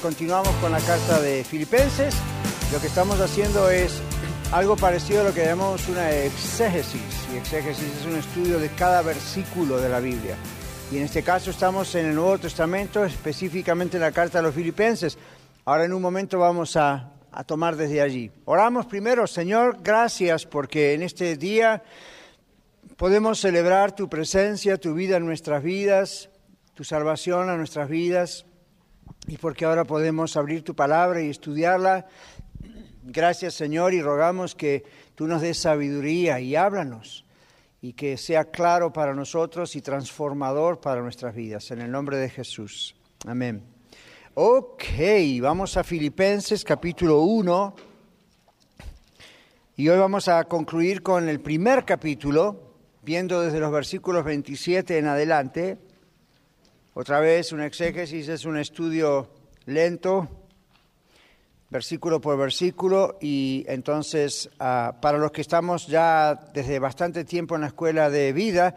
continuamos con la carta de Filipenses. Lo que estamos haciendo es algo parecido a lo que llamamos una exégesis. Y exégesis es un estudio de cada versículo de la Biblia. Y en este caso estamos en el Nuevo Testamento, específicamente en la carta a los Filipenses. Ahora en un momento vamos a, a tomar desde allí. Oramos primero, Señor, gracias porque en este día podemos celebrar tu presencia, tu vida en nuestras vidas, tu salvación a nuestras vidas y porque ahora podemos abrir tu palabra y estudiarla. Gracias Señor y rogamos que tú nos des sabiduría y háblanos y que sea claro para nosotros y transformador para nuestras vidas. En el nombre de Jesús. Amén. Ok, vamos a Filipenses capítulo 1 y hoy vamos a concluir con el primer capítulo, viendo desde los versículos 27 en adelante. Otra vez, un exégesis es un estudio lento, versículo por versículo, y entonces ah, para los que estamos ya desde bastante tiempo en la escuela de vida,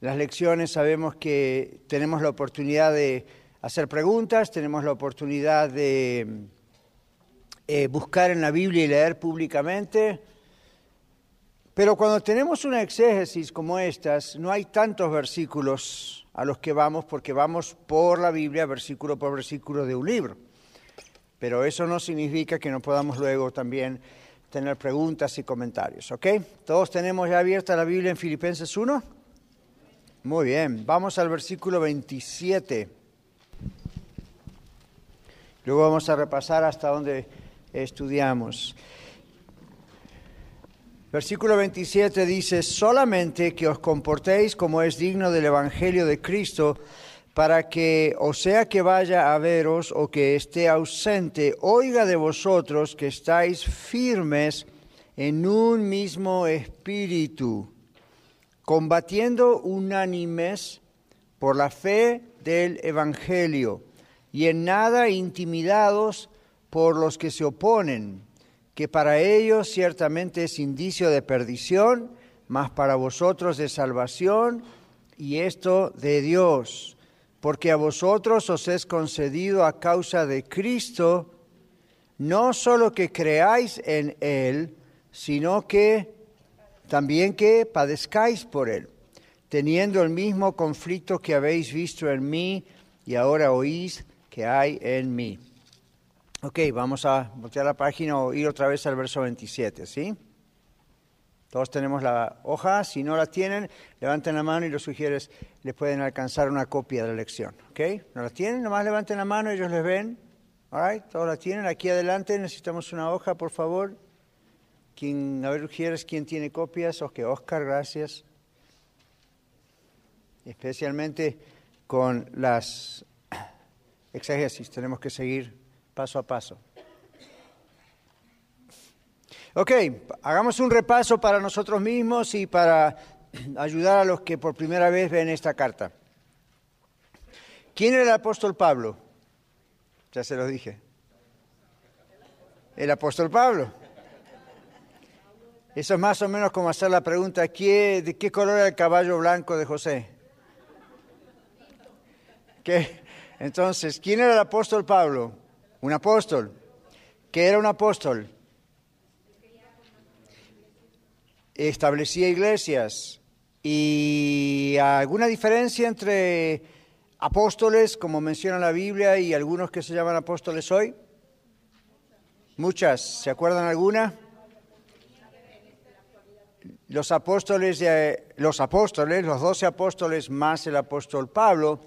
las lecciones sabemos que tenemos la oportunidad de hacer preguntas, tenemos la oportunidad de eh, buscar en la Biblia y leer públicamente, pero cuando tenemos una exégesis como estas, no hay tantos versículos a los que vamos porque vamos por la Biblia versículo por versículo de un libro. Pero eso no significa que no podamos luego también tener preguntas y comentarios, ¿ok? ¿Todos tenemos ya abierta la Biblia en Filipenses 1? Muy bien, vamos al versículo 27. Luego vamos a repasar hasta donde estudiamos. Versículo 27 dice, solamente que os comportéis como es digno del Evangelio de Cristo, para que, o sea que vaya a veros o que esté ausente, oiga de vosotros que estáis firmes en un mismo espíritu, combatiendo unánimes por la fe del Evangelio, y en nada intimidados por los que se oponen que para ellos ciertamente es indicio de perdición, mas para vosotros de salvación, y esto de Dios, porque a vosotros os es concedido a causa de Cristo, no solo que creáis en Él, sino que también que padezcáis por Él, teniendo el mismo conflicto que habéis visto en mí y ahora oís que hay en mí. Ok, vamos a voltear la página o ir otra vez al verso 27, ¿sí? Todos tenemos la hoja, si no la tienen, levanten la mano y los sugieres les pueden alcanzar una copia de la lección, ¿ok? ¿No la tienen? Nomás levanten la mano, ellos les ven. All todos la tienen. Aquí adelante necesitamos una hoja, por favor. ¿Quién, a ver, sugieres quién tiene copias. Ok, Oscar, gracias. Especialmente con las exégesis, tenemos que seguir paso a paso. Ok, hagamos un repaso para nosotros mismos y para ayudar a los que por primera vez ven esta carta. ¿Quién era el apóstol Pablo? Ya se lo dije. El apóstol Pablo. Eso es más o menos como hacer la pregunta, ¿de qué color era el caballo blanco de José? ¿Qué? Entonces, ¿quién era el apóstol Pablo? Un apóstol. ¿Qué era un apóstol? Establecía iglesias. ¿Y alguna diferencia entre apóstoles, como menciona la Biblia, y algunos que se llaman apóstoles hoy? Muchas. ¿Se acuerdan alguna? Los apóstoles, de, los apóstoles, los doce apóstoles más el apóstol Pablo,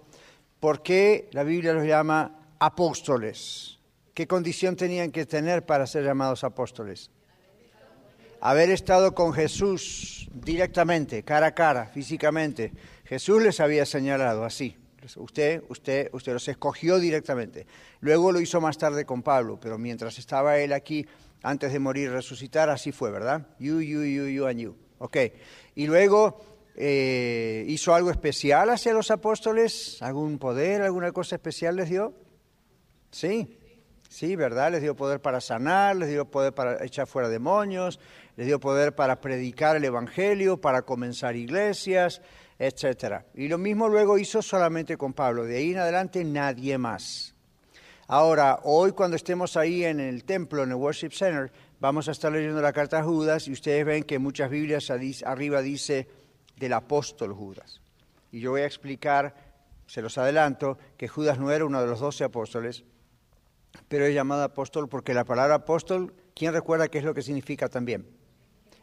¿por qué la Biblia los llama apóstoles? ¿Qué condición tenían que tener para ser llamados apóstoles? Haber estado con Jesús directamente, cara a cara, físicamente. Jesús les había señalado así, Usted, usted, usted los escogió directamente. Luego lo hizo más tarde con Pablo, pero mientras estaba él aquí, antes de morir resucitar, así fue, ¿verdad? You, you, you, you and you. Ok. Y luego eh, hizo algo especial hacia los apóstoles, algún poder, alguna cosa especial les dio. Sí, sí, ¿verdad? Les dio poder para sanar, les dio poder para echar fuera demonios, les dio poder para predicar el Evangelio, para comenzar iglesias, etcétera. Y lo mismo luego hizo solamente con Pablo, de ahí en adelante nadie más. Ahora, hoy cuando estemos ahí en el templo, en el Worship Center, vamos a estar leyendo la carta a Judas y ustedes ven que muchas Biblias arriba dice del apóstol Judas. Y yo voy a explicar, se los adelanto, que Judas no era uno de los doce apóstoles, pero es llamado apóstol porque la palabra apóstol, ¿quién recuerda qué es lo que significa también?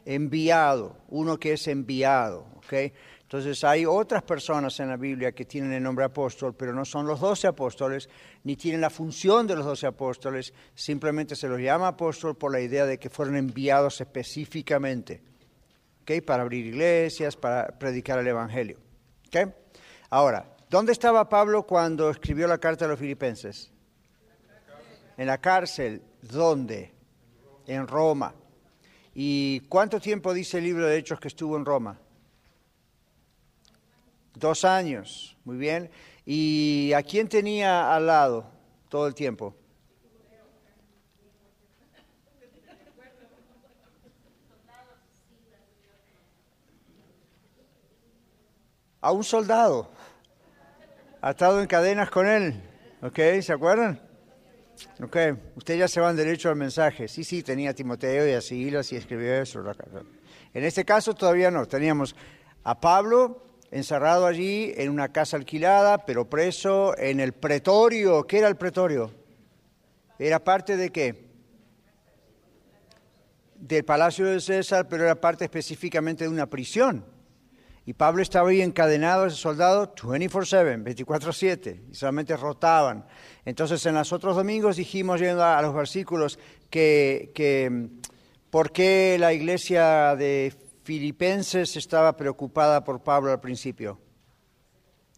Enviado, uno que es enviado, ¿ok? Entonces hay otras personas en la Biblia que tienen el nombre apóstol, pero no son los doce apóstoles, ni tienen la función de los doce apóstoles, simplemente se los llama apóstol por la idea de que fueron enviados específicamente, para abrir iglesias, para predicar el Evangelio. Ahora, ¿dónde estaba Pablo cuando escribió la carta a los filipenses? En la cárcel. ¿Dónde? En Roma. ¿Y cuánto tiempo dice el libro de Hechos que estuvo en Roma? Dos años, muy bien. ¿Y a quién tenía al lado todo el tiempo? A un soldado, atado en cadenas con él. ¿Ok? ¿Se acuerdan? Ok, ustedes ya se van derecho al mensaje. Sí, sí, tenía Timoteo y a Silas y escribió eso. En este caso todavía no. Teníamos a Pablo, encerrado allí en una casa alquilada, pero preso en el pretorio. ¿Qué era el pretorio? ¿Era parte de qué? Del palacio de César, pero era parte específicamente de una prisión. Y Pablo estaba ahí encadenado, ese soldado, 24-7, 24-7, y solamente rotaban. Entonces, en los otros domingos dijimos, yendo a los versículos, que, que por qué la iglesia de Filipenses estaba preocupada por Pablo al principio.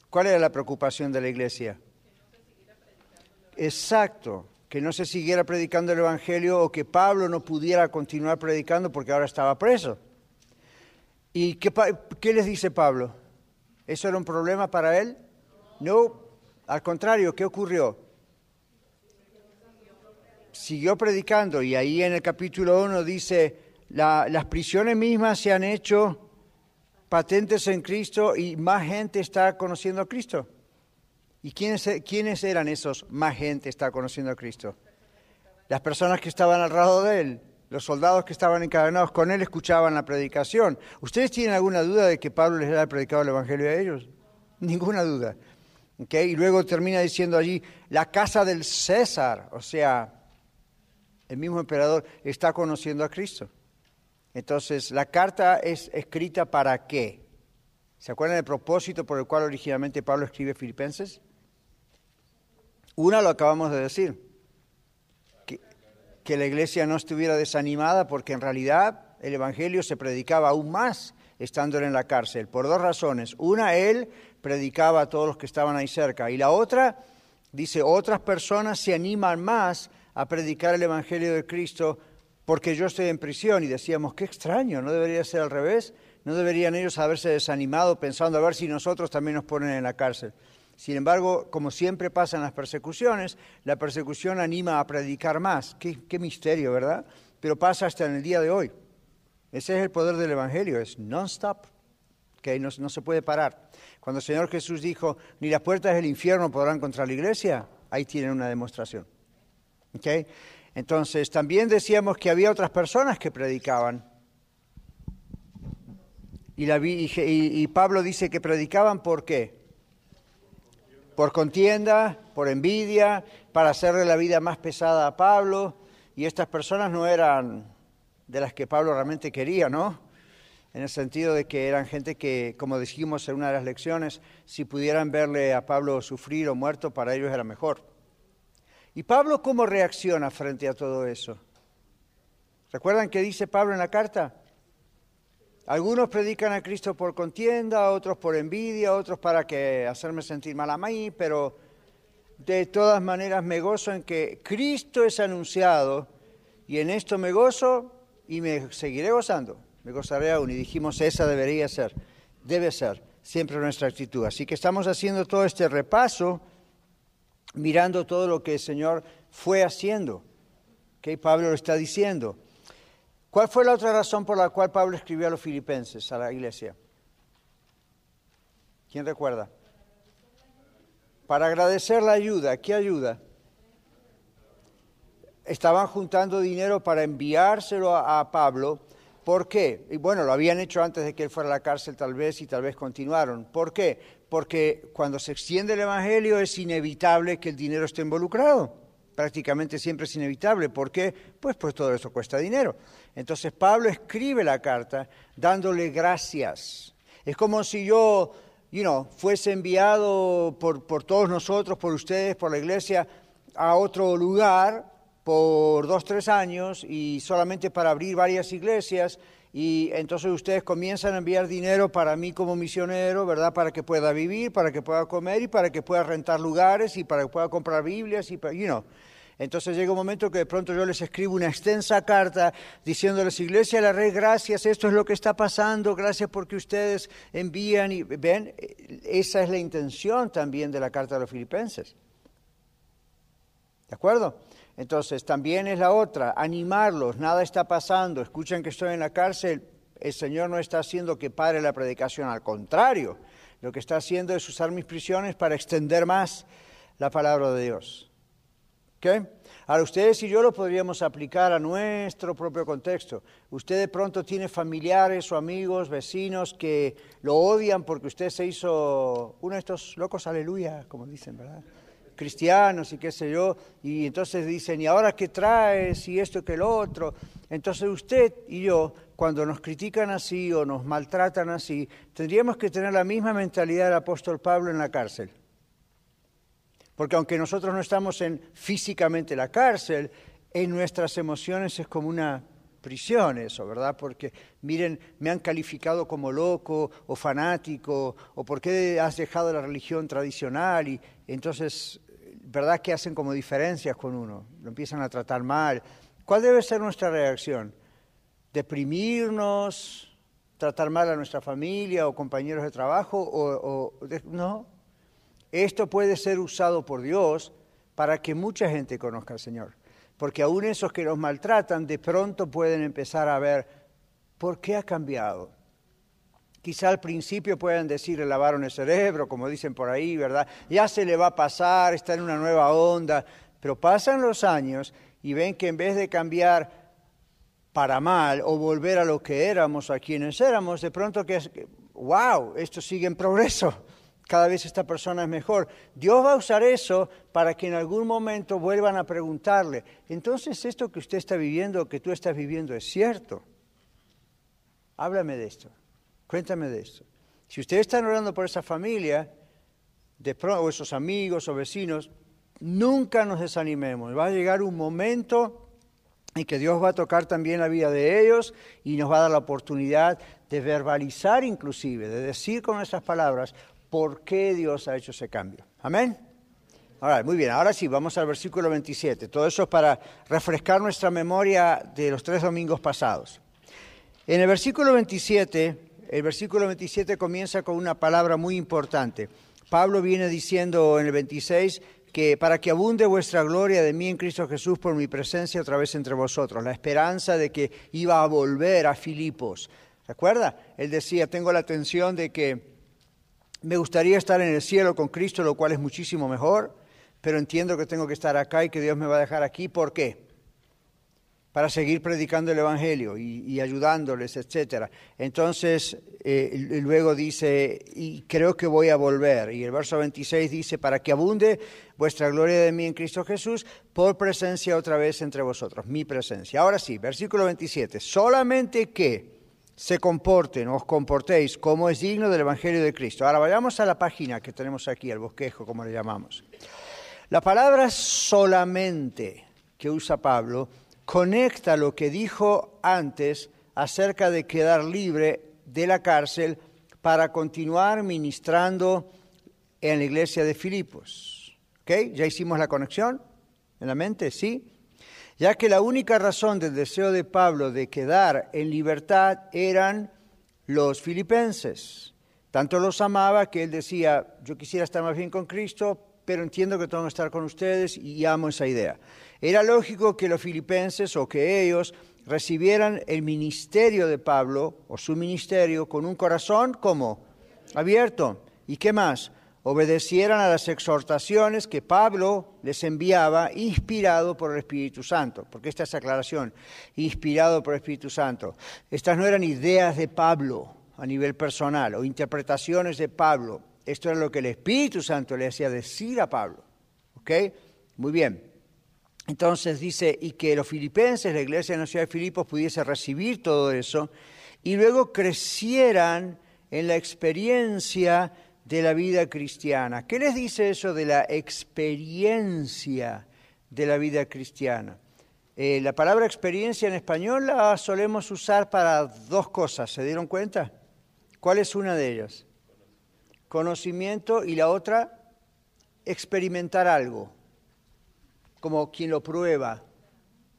¿Cuál era la preocupación de la iglesia? Exacto, que no se siguiera predicando el Evangelio o que Pablo no pudiera continuar predicando porque ahora estaba preso. ¿Y qué, qué les dice Pablo? ¿Eso era un problema para él? No, al contrario, ¿qué ocurrió? Siguió predicando y ahí en el capítulo 1 dice, las prisiones mismas se han hecho patentes en Cristo y más gente está conociendo a Cristo. ¿Y quiénes, quiénes eran esos más gente está conociendo a Cristo? Las personas que estaban al lado de él, los soldados que estaban encadenados con él escuchaban la predicación. ¿Ustedes tienen alguna duda de que Pablo les haya predicado el Evangelio a ellos? Ninguna duda. Y luego termina diciendo allí, la casa del César, o sea, el mismo emperador está conociendo a Cristo. Entonces, la carta es escrita para qué? ¿Se acuerdan del propósito por el cual originalmente Pablo escribe Filipenses? Una lo acabamos de decir, que la iglesia no estuviera desanimada porque en realidad el Evangelio se predicaba aún más estando en la cárcel, por dos razones. Una, él predicaba a todos los que estaban ahí cerca, y la otra, dice, otras personas se animan más a predicar el Evangelio de Cristo porque yo estoy en prisión y decíamos, qué extraño, no debería ser al revés, no deberían ellos haberse desanimado pensando a ver si nosotros también nos ponen en la cárcel. Sin embargo, como siempre pasa en las persecuciones, la persecución anima a predicar más. Qué, misterio, ¿verdad? Pero pasa hasta en el día de hoy. Ese es el poder del Evangelio, es non-stop, que no, se puede parar. Cuando el Señor Jesús dijo, ni las puertas del infierno podrán contra la iglesia, ahí tienen una demostración. Entonces, también decíamos que había otras personas que predicaban. Y, Pablo dice que predicaban por qué? Por contienda, por envidia, para hacerle la vida más pesada a Pablo. Y estas personas no eran de las que Pablo realmente quería, ¿no? En el sentido de que eran gente que, como dijimos en una de las lecciones, si pudieran verle a Pablo sufrir o muerto, para ellos era mejor. ¿Y Pablo cómo reacciona frente a todo eso? ¿Recuerdan qué dice Pablo en la carta? Algunos predican a Cristo por contienda, otros por envidia, otros para que hacerme sentir mal a mí, pero de todas maneras me gozo en que Cristo es anunciado y en esto me gozo y me seguiré gozando. Me gozaré aún y dijimos esa debería ser, debe ser siempre nuestra actitud. Así que estamos haciendo todo este repaso, mirando todo lo que el Señor fue haciendo, que Pablo lo está diciendo. ¿Cuál fue la otra razón por la cual Pablo escribió a los filipenses, a la iglesia? ¿Quién recuerda? Para agradecer la ayuda. ¿Qué ayuda? Estaban juntando dinero para enviárselo a, Pablo. ¿Por qué? Y bueno, lo habían hecho antes de que él fuera a la cárcel tal vez y tal vez continuaron. ¿Por qué? Porque cuando se extiende el Evangelio es inevitable que el dinero esté involucrado prácticamente siempre es inevitable. ¿Por qué? Pues pues todo eso cuesta dinero. Entonces Pablo escribe la carta dándole gracias. Es como si yo, you know, fuese enviado por, por todos nosotros, por ustedes, por la iglesia, a otro lugar por dos, tres años y solamente para abrir varias iglesias y entonces ustedes comienzan a enviar dinero para mí como misionero, ¿verdad? Para que pueda vivir, para que pueda comer y para que pueda rentar lugares y para que pueda comprar Biblias y, you know. Entonces llega un momento que de pronto yo les escribo una extensa carta diciéndoles, Iglesia la Red, gracias, esto es lo que está pasando, gracias porque ustedes envían y ven, esa es la intención también de la carta de los filipenses. ¿De acuerdo? Entonces, también es la otra, animarlos, nada está pasando, escuchan que estoy en la cárcel, el Señor no está haciendo que pare la predicación, al contrario, lo que está haciendo es usar mis prisiones para extender más la palabra de Dios. ¿Ok? Ahora, ustedes y yo lo podríamos aplicar a nuestro propio contexto. Usted de pronto tiene familiares o amigos, vecinos que lo odian porque usted se hizo uno de estos locos, aleluya, como dicen, ¿verdad? Cristianos y qué sé yo, y entonces dicen, ¿y ahora qué traes? Y esto que el otro. Entonces usted y yo, cuando nos critican así o nos maltratan así, tendríamos que tener la misma mentalidad del apóstol Pablo en la cárcel. Porque aunque nosotros no estamos en físicamente la cárcel, en nuestras emociones es como una prisión eso, ¿verdad? Porque miren, me han calificado como loco o fanático, o por qué has dejado la religión tradicional, y entonces, ¿verdad que hacen como diferencias con uno? Lo empiezan a tratar mal. ¿Cuál debe ser nuestra reacción? ¿Deprimirnos? ¿Tratar mal a nuestra familia o compañeros de trabajo? O, no. Esto puede ser usado por Dios para que mucha gente conozca al Señor porque aún esos que los maltratan de pronto pueden empezar a ver por qué ha cambiado. Quizá al principio puedan decir, le lavaron el cerebro, como dicen por ahí, ¿verdad? Ya se le va a pasar, está en una nueva onda, pero pasan los años y ven que en vez de cambiar para mal o volver a lo que éramos, a quienes éramos, de pronto que, wow, esto sigue en progreso cada vez esta persona es mejor. Dios va a usar eso para que en algún momento vuelvan a preguntarle, entonces esto que usted está viviendo, que tú estás viviendo, es cierto. Háblame de esto, cuéntame de esto. Si ustedes están orando por esa familia, de pronto, o esos amigos o vecinos, nunca nos desanimemos. Va a llegar un momento en que Dios va a tocar también la vida de ellos y nos va a dar la oportunidad de verbalizar inclusive, de decir con nuestras palabras, por qué Dios ha hecho ese cambio. Amén. Ahora, muy bien, ahora sí, vamos al versículo 27. Todo eso es para refrescar nuestra memoria de los tres domingos pasados. En el versículo 27, el versículo 27 comienza con una palabra muy importante. Pablo viene diciendo en el 26 que para que abunde vuestra gloria de mí en Cristo Jesús por mi presencia otra vez entre vosotros, la esperanza de que iba a volver a Filipos. ¿Recuerda? Él decía, tengo la atención de que me gustaría estar en el cielo con Cristo, lo cual es muchísimo mejor, pero entiendo que tengo que estar acá y que Dios me va a dejar aquí. ¿Por qué? Para seguir predicando el Evangelio y, ayudándoles, etc. Entonces, eh, luego dice, y creo que voy a volver. Y el verso 26 dice, para que abunde vuestra gloria de mí en Cristo Jesús, por presencia otra vez entre vosotros, mi presencia. Ahora sí, versículo 27, solamente que se comporten, os comportéis como es digno del Evangelio de Cristo. Ahora vayamos a la página que tenemos aquí, el bosquejo, como le llamamos. La palabra solamente que usa Pablo conecta lo que dijo antes acerca de quedar libre de la cárcel para continuar ministrando en la iglesia de Filipos. ¿Ok? ¿Ya hicimos la conexión en la mente? ¿Sí? Ya que la única razón del deseo de Pablo de quedar en libertad eran los filipenses. Tanto los amaba que él decía, yo quisiera estar más bien con Cristo, pero entiendo que tengo que estar con ustedes y amo esa idea. Era lógico que los filipenses o que ellos recibieran el ministerio de Pablo o su ministerio con un corazón como abierto. ¿Y qué más? Obedecieran a las exhortaciones que Pablo les enviaba inspirado por el Espíritu Santo. Porque esta es aclaración, inspirado por el Espíritu Santo. Estas no eran ideas de Pablo a nivel personal o interpretaciones de Pablo. Esto era lo que el Espíritu Santo le hacía decir a Pablo. ¿Ok? Muy bien. Entonces dice, y que los filipenses, la iglesia de la ciudad de Filipos, pudiese recibir todo eso y luego crecieran en la experiencia de la vida cristiana. ¿Qué les dice eso de la experiencia de la vida cristiana? Eh, la palabra experiencia en español la solemos usar para dos cosas, ¿se dieron cuenta? ¿Cuál es una de ellas? Conocimiento y la otra, experimentar algo como quien lo prueba.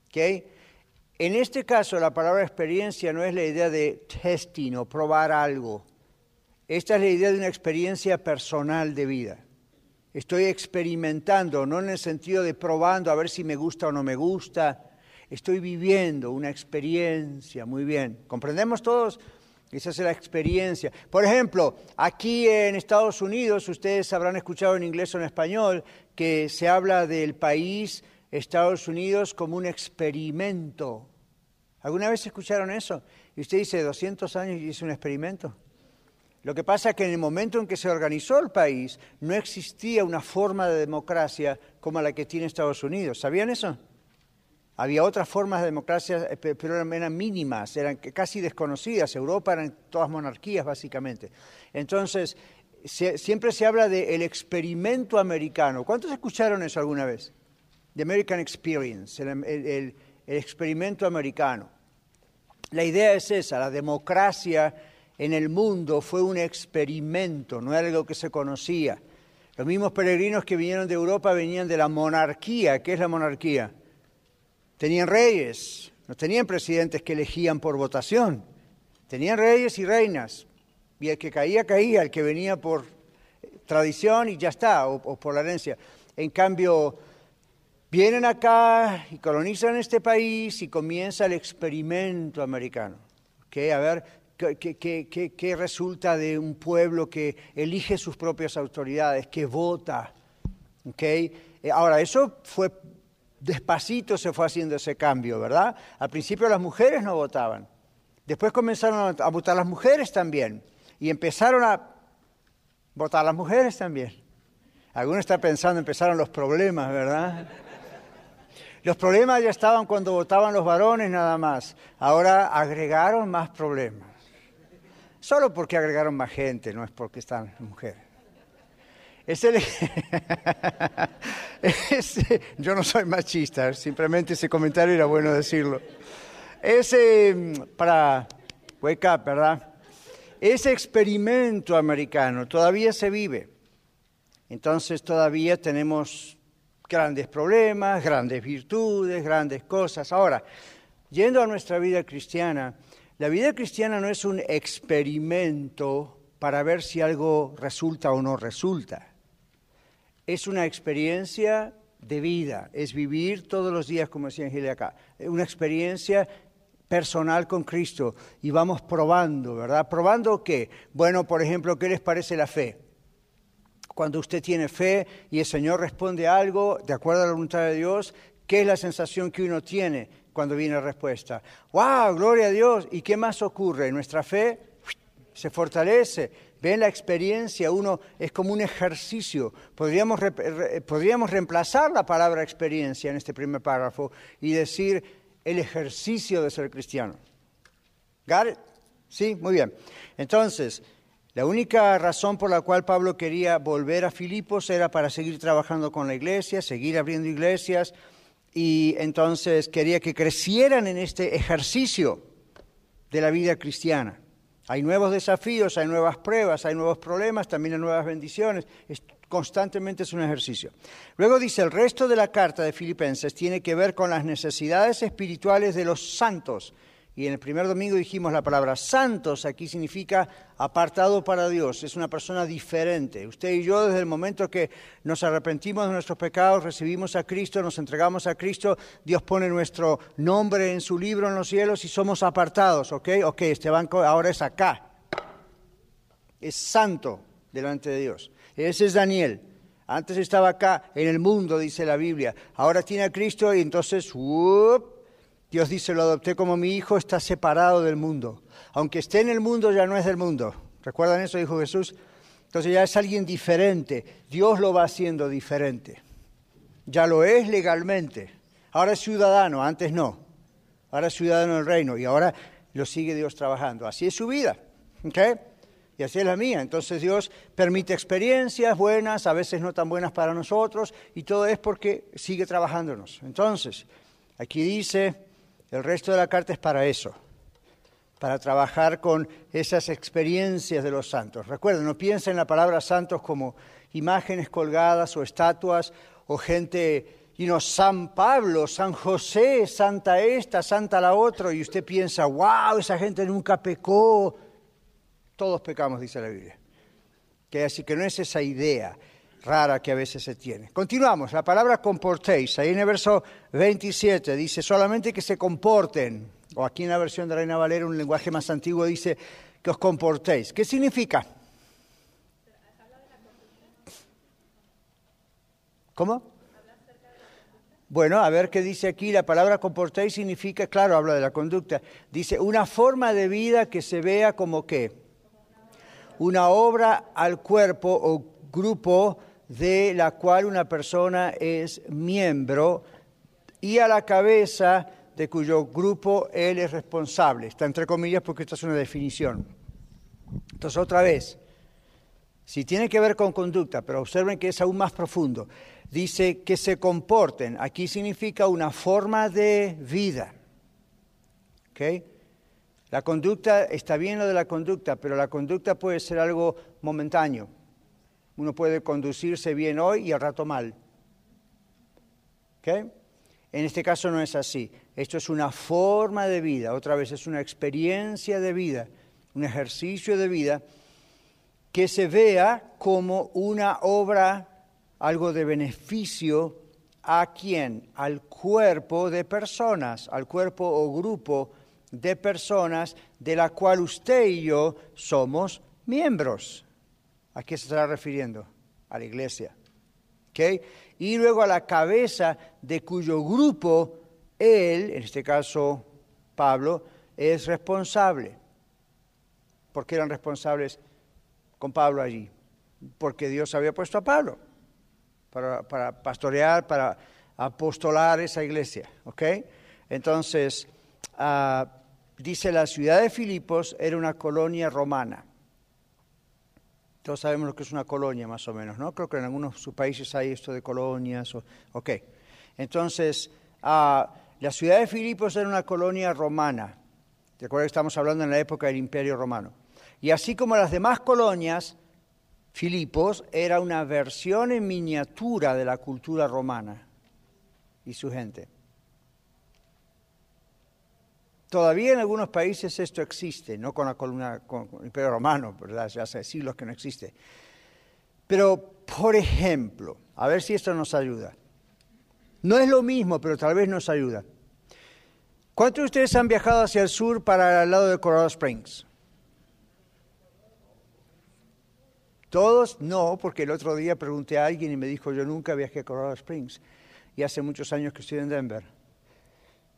¿okay? En este caso, la palabra experiencia no es la idea de testing o probar algo. Esta es la idea de una experiencia personal de vida. Estoy experimentando, no en el sentido de probando a ver si me gusta o no me gusta. Estoy viviendo una experiencia, muy bien. ¿Comprendemos todos? Esa es la experiencia. Por ejemplo, aquí en Estados Unidos, ustedes habrán escuchado en inglés o en español que se habla del país Estados Unidos como un experimento. ¿Alguna vez escucharon eso? Y usted dice 200 años y es un experimento. Lo que pasa es que en el momento en que se organizó el país no existía una forma de democracia como la que tiene Estados Unidos. ¿Sabían eso? Había otras formas de democracia, eh, pero eran mínimas, eran casi desconocidas. Europa eran todas monarquías, básicamente. Entonces, siempre se habla del experimento americano. ¿Cuántos escucharon eso alguna vez? The American Experience, el, experimento americano. La idea es esa, la democracia en el mundo fue un experimento, no era algo que se conocía. Los mismos peregrinos que vinieron de Europa venían de la monarquía. ¿Qué es la monarquía? Tenían reyes, no tenían presidentes que elegían por votación, tenían reyes y reinas, y el que caía, caía, el que venía por tradición y ya está, o, por la herencia. En cambio, vienen acá y colonizan este país y comienza el experimento americano. A ver, ¿qué, resulta de un pueblo que elige sus propias autoridades, que vota? ¿Okay? Eh, ahora, eso fue despacito se fue haciendo ese cambio, ¿verdad? Al principio las mujeres no votaban, después comenzaron a votar las mujeres también y empezaron a votar las mujeres también. Algunos están pensando, empezaron los problemas, ¿verdad? Los problemas ya estaban cuando votaban los varones nada más, ahora agregaron más problemas. Solo porque agregaron más gente, no es porque están mujeres. yo no soy machista, simplemente ese comentario era bueno decirlo. Ese, para wake up, ¿verdad? Ese experimento americano todavía se vive. Entonces todavía tenemos grandes problemas, grandes virtudes, grandes cosas. Ahora, yendo a nuestra vida cristiana, la vida cristiana no es un experimento para ver si algo resulta o no resulta es una experiencia de vida, es vivir todos los días, como decía Angel acá, una experiencia personal con Cristo y vamos probando, ¿verdad? ¿Probando qué? Bueno, por ejemplo, ¿qué les parece la fe? Cuando usted tiene fe y el Señor responde algo de acuerdo a la voluntad de Dios, ¿qué es la sensación que uno tiene cuando viene respuesta? ¡Wow! Gloria a Dios. ¿Y qué más ocurre? Nuestra fe se fortalece, Ven la experiencia, uno es como un ejercicio. Podríamos, podríamos reemplazar la palabra experiencia en este primer párrafo y decir el ejercicio de ser cristiano. ¿Got it? Sí, muy bien. Entonces, la única razón por la cual Pablo quería volver a Filipos era para seguir trabajando con la iglesia, seguir abriendo iglesias, y entonces quería que crecieran en este ejercicio de la vida cristiana. Hay nuevos desafíos, hay nuevas pruebas, hay nuevos problemas, también hay nuevas bendiciones. constantemente es un ejercicio. Luego dice, el resto de la carta de Filipenses tiene que ver con las necesidades espirituales de los santos. Y en el primer domingo dijimos la palabra santos, aquí significa apartado para Dios, es una persona diferente. Usted y yo desde el momento que nos arrepentimos de nuestros pecados, recibimos a Cristo, nos entregamos a Cristo, Dios pone nuestro nombre en su libro en los cielos y somos apartados, ¿ok? Ok, este banco ahora es acá. Es santo delante de Dios. Ese es Daniel. Antes estaba acá en el mundo, dice la Biblia. Ahora tiene a Cristo y entonces, Dios dice, lo adopté como mi hijo, está separado del mundo. Aunque esté en el mundo, ya no es del mundo. ¿Recuerdan eso? Dijo Jesús. Entonces ya es alguien diferente. Dios lo va haciendo diferente. Ya lo es legalmente. Ahora es ciudadano, antes no. Ahora es ciudadano del reino y ahora lo sigue Dios trabajando. Así es su vida. Y así es la mía. Entonces Dios permite experiencias buenas, a veces no tan buenas para nosotros, y todo es porque sigue trabajándonos. Entonces, aquí dice, el resto de la carta es para eso, para trabajar con esas experiencias de los santos. Recuerden, no piensen en la palabra santos como imágenes colgadas o estatuas o gente, y no San Pablo, San José, Santa esta, Santa la otra, y usted piensa, wow, esa gente nunca pecó. Todos pecamos, dice la Biblia. Que así que no es esa idea rara que a veces se tiene. Continuamos, la palabra comportéis, ahí en el verso 27 dice solamente que se comporten, o aquí en la versión de Reina Valera, un lenguaje más antiguo, dice que os comportéis. ¿Qué significa? ¿Cómo? Bueno, a ver qué dice aquí. La palabra comportéis significa, claro, habla de la conducta. Dice una forma de vida que se vea como qué. Una obra al cuerpo o grupo de la cual una persona es miembro y a la cabeza de cuyo grupo él es responsable. Está entre comillas porque esta es una definición. Entonces, otra vez, si tiene que ver con conducta, pero observen que es aún más profundo, dice que se comporten. Aquí significa una forma de vida. La conducta, está bien lo de la conducta, pero la conducta puede ser algo momentáneo. Uno puede conducirse bien hoy y al rato mal. ¿Okay? En este caso no es así. Esto es una forma de vida, otra vez es una experiencia de vida, un ejercicio de vida que se vea como una obra, algo de beneficio a quién? Al cuerpo de personas, al cuerpo o grupo de personas de la cual usted y yo somos miembros. ¿A qué se estará refiriendo? A la iglesia. ¿Okay? Y luego a la cabeza de cuyo grupo él, en este caso Pablo, es responsable. ¿Por qué eran responsables con Pablo allí? Porque Dios había puesto a Pablo para, pastorear, para apostolar esa iglesia. ¿ok? Entonces, ah, dice la ciudad de Filipos era una colonia romana. Todos sabemos lo que es una colonia, más o menos, ¿no? Creo que en algunos países hay esto de colonias. ok. Entonces, ah, la ciudad de Filipos era una colonia romana. Recuerda que estamos hablando en la época del Imperio Romano. Y así como las demás colonias, Filipos era una versión en miniatura de la cultura romana y su gente. Todavía en algunos países esto existe, no con la columna, con, el Imperio Romano, ¿verdad? Ya hace siglos que no existe. Pero, por ejemplo, a ver si esto nos ayuda. No es lo mismo, pero tal vez nos ayuda. ¿Cuántos de ustedes han viajado hacia el sur para el lado de Colorado Springs? ¿Todos? No, porque el otro día pregunté a alguien y me dijo, yo nunca viajé a Colorado Springs y hace muchos años que estoy en Denver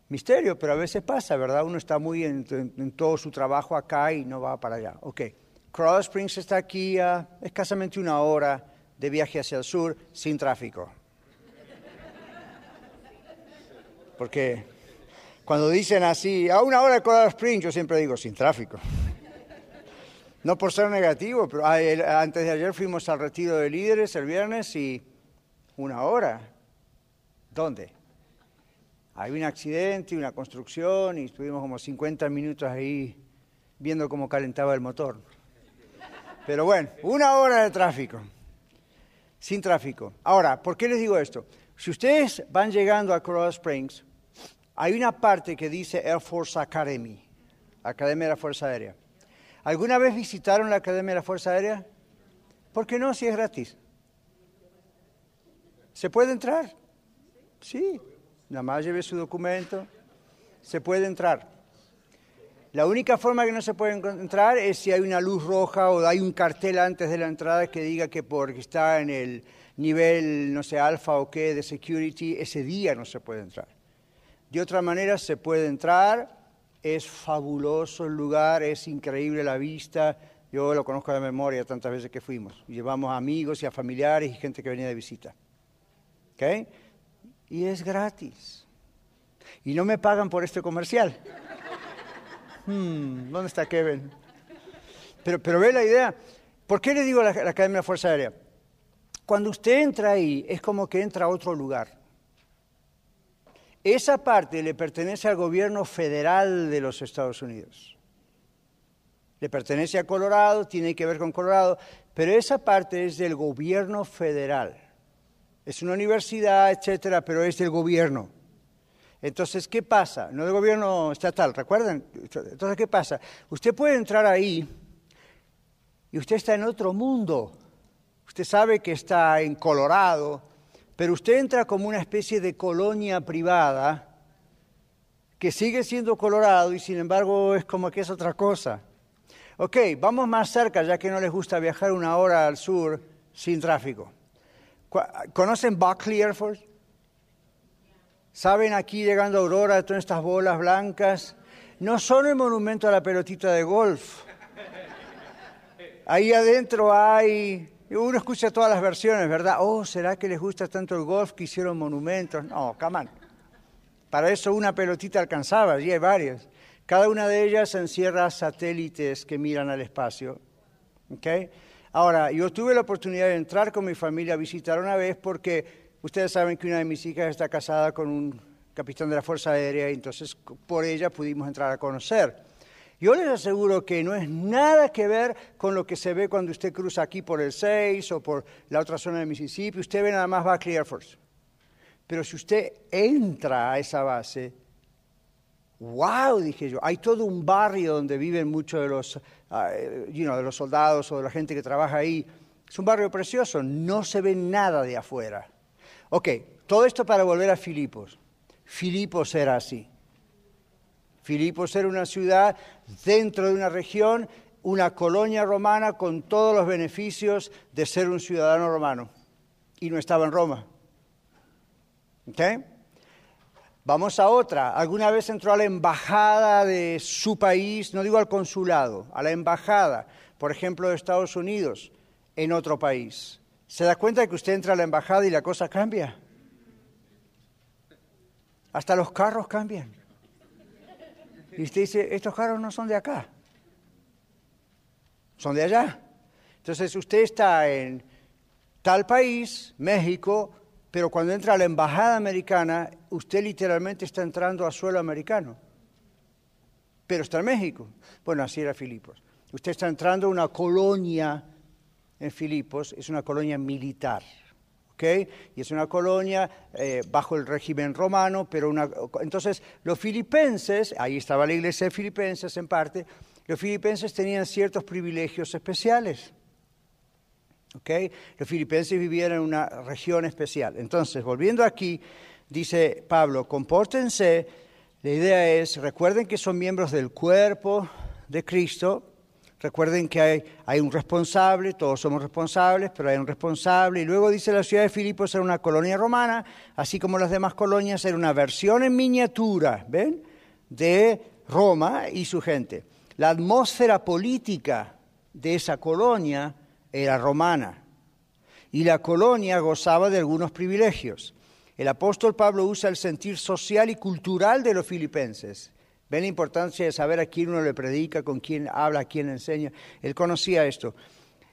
misterio, pero a veces pasa, ¿verdad? Uno está muy en, todo su trabajo acá y no va para allá. Ok, Colorado Springs está aquí a escasamente una hora de viaje hacia el sur sin tráfico. Porque cuando dicen así, a una hora de Colorado Springs, yo siempre digo sin tráfico. No por ser negativo, pero ah, antes de ayer fuimos al retiro de líderes el viernes y una hora. ¿Dónde? Hay un accidente, una construcción y estuvimos como 50 minutos ahí viendo cómo calentaba el motor. Pero bueno, una hora de tráfico, sin tráfico. Ahora, ¿por qué les digo esto? Si ustedes van llegando a Colorado Springs, hay una parte que dice Air Force Academy, Academia de la Fuerza Aérea. ¿Alguna vez visitaron la Academia de la Fuerza Aérea? ¿Por qué no? Si es gratis. ¿Se puede entrar? Sí, nada más lleve su documento. Se puede entrar. La única forma que no se puede entrar es si hay una luz roja o hay un cartel antes de la entrada que diga que porque está en el nivel, no sé, alfa o qué de security, ese día no se puede entrar. De otra manera se puede entrar, es fabuloso el lugar, es increíble la vista. Yo lo conozco de memoria tantas veces que fuimos. Llevamos amigos y a familiares y gente que venía de visita. ¿Ok? Y es gratis. Y no me pagan por este comercial. Hmm, ¿Dónde está Kevin? Pero, pero ve la idea. ¿Por qué le digo la, la Academia de Fuerza Aérea? Cuando usted entra ahí, es como que entra a otro lugar. Esa parte le pertenece al gobierno federal de los Estados Unidos. Le pertenece a Colorado, tiene que ver con Colorado, pero esa parte es del gobierno federal. Es una universidad, etcétera, pero es del gobierno. Entonces, ¿qué pasa? No del gobierno estatal, ¿recuerdan? Entonces, ¿qué pasa? Usted puede entrar ahí y usted está en otro mundo. Usted sabe que está en Colorado, pero usted entra como una especie de colonia privada que sigue siendo Colorado y sin embargo es como que es otra cosa. Ok, vamos más cerca, ya que no les gusta viajar una hora al sur sin tráfico. ¿Conocen Buckley Air Force? ¿Saben aquí llegando a Aurora todas estas bolas blancas? No son el monumento a la pelotita de golf. Ahí adentro hay, uno escucha todas las versiones, ¿verdad? Oh, ¿será que les gusta tanto el golf que hicieron monumentos? No, come Para eso una pelotita alcanzaba, y hay varias. Cada una de ellas encierra satélites que miran al espacio. ¿Okay? Ahora, yo tuve la oportunidad de entrar con mi familia a visitar una vez porque Ustedes saben que una de mis hijas está casada con un capitán de la Fuerza Aérea y entonces por ella pudimos entrar a conocer. Yo les aseguro que no es nada que ver con lo que se ve cuando usted cruza aquí por el 6 o por la otra zona de Mississippi. Usted ve nada más Buckley Air Force. Pero si usted entra a esa base, wow, dije yo, hay todo un barrio donde viven muchos de los, ah, de los soldados o de la gente que trabaja ahí. Es un barrio precioso, no se ve nada de afuera. Ok, todo esto para volver a Filipos. Filipos era así. Filipos era una ciudad dentro de una región, una colonia romana con todos los beneficios de ser un ciudadano romano. Y no estaba en Roma. ¿Ok? Vamos a otra. ¿Alguna vez entró a la embajada de su país? No digo al consulado, a la embajada, por ejemplo, de Estados Unidos, en otro país. ¿Se da cuenta de que usted entra a la embajada y la cosa cambia? Hasta los carros cambian. Y usted dice, estos carros no son de acá, son de allá. Entonces usted está en tal país, México, pero cuando entra a la embajada americana, usted literalmente está entrando a suelo americano. Pero está en México. Bueno, así era Filipos. Usted está entrando a una colonia en Filipos es una colonia militar. ¿Okay? Y es una colonia eh, bajo el régimen romano, pero. Entonces, los filipenses, ahí estaba la iglesia de filipenses en parte, los filipenses tenían ciertos privilegios especiales. ¿Okay? Los filipenses vivían en una región especial. Entonces, volviendo aquí, dice Pablo, compórtense, la idea es, recuerden que son miembros del cuerpo de Cristo, Recuerden que hay, un responsable, todos somos responsables, pero hay un responsable. Y luego dice la ciudad de Filipos era una colonia romana, así como las demás colonias, era una versión en miniatura, ¿ven? De Roma y su gente. La atmósfera política de esa colonia era romana. Y la colonia gozaba de algunos privilegios. El apóstol Pablo usa el sentir social y cultural de los filipenses. Ven la importancia de saber a quién uno le predica, con quién habla, a quién enseña. Él conocía esto.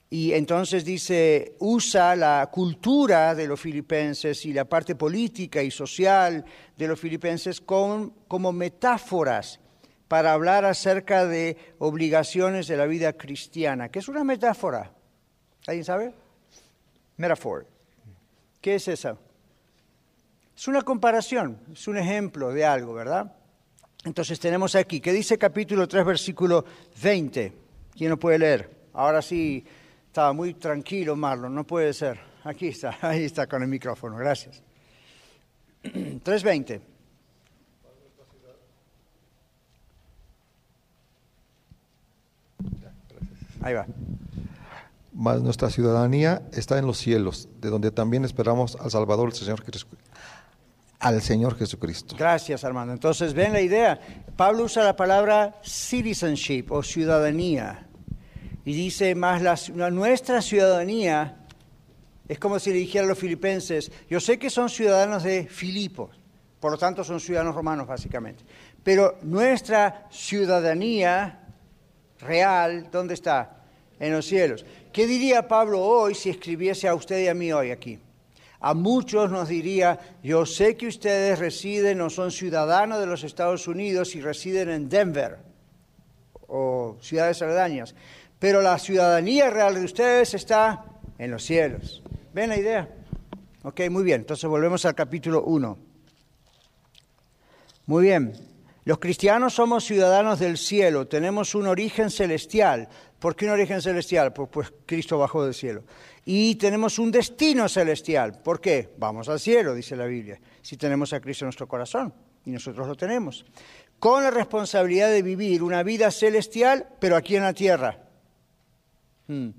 Y entonces dice, usa la cultura de los filipenses y la parte política y social de los filipenses como metáforas para hablar acerca de obligaciones de la vida cristiana, que es una metáfora. ¿Alguien sabe? Metaphor. ¿Qué es eso? Es una comparación, es un ejemplo de algo, ¿verdad? Entonces tenemos aquí, ¿qué dice capítulo 3, versículo 20? ¿Quién lo puede leer? Ahora sí, estaba muy tranquilo Marlon, no puede ser. Aquí está, ahí está con el micrófono, gracias. 3.20. Ahí va. Mas nuestra ciudadanía está en los cielos, de donde también esperamos al Salvador, Señor Jesucristo al Señor Jesucristo. Gracias, Armando. Entonces, ven la idea. Pablo usa la palabra citizenship o ciudadanía. Y dice más, la, nuestra ciudadanía es como si le dijera a los filipenses, yo sé que son ciudadanos de Filipos, por lo tanto son ciudadanos romanos básicamente, pero nuestra ciudadanía real, ¿dónde está? En los cielos. ¿Qué diría Pablo hoy si escribiese a usted y a mí hoy aquí? A muchos nos diría, yo sé que ustedes residen o son ciudadanos de los Estados Unidos y residen en Denver o ciudades aledañas, pero la ciudadanía real de ustedes está en los cielos. ¿Ven la idea? Ok, muy bien, entonces volvemos al capítulo 1. Muy bien, los cristianos somos ciudadanos del cielo, tenemos un origen celestial. ¿Por qué un origen celestial? Pues, pues Cristo bajó del cielo. Y tenemos un destino celestial. ¿Por qué? Vamos al cielo, dice la Biblia, si tenemos a Cristo en nuestro corazón. Y nosotros lo tenemos. Con la responsabilidad de vivir una vida celestial, pero aquí en la tierra. Hmm.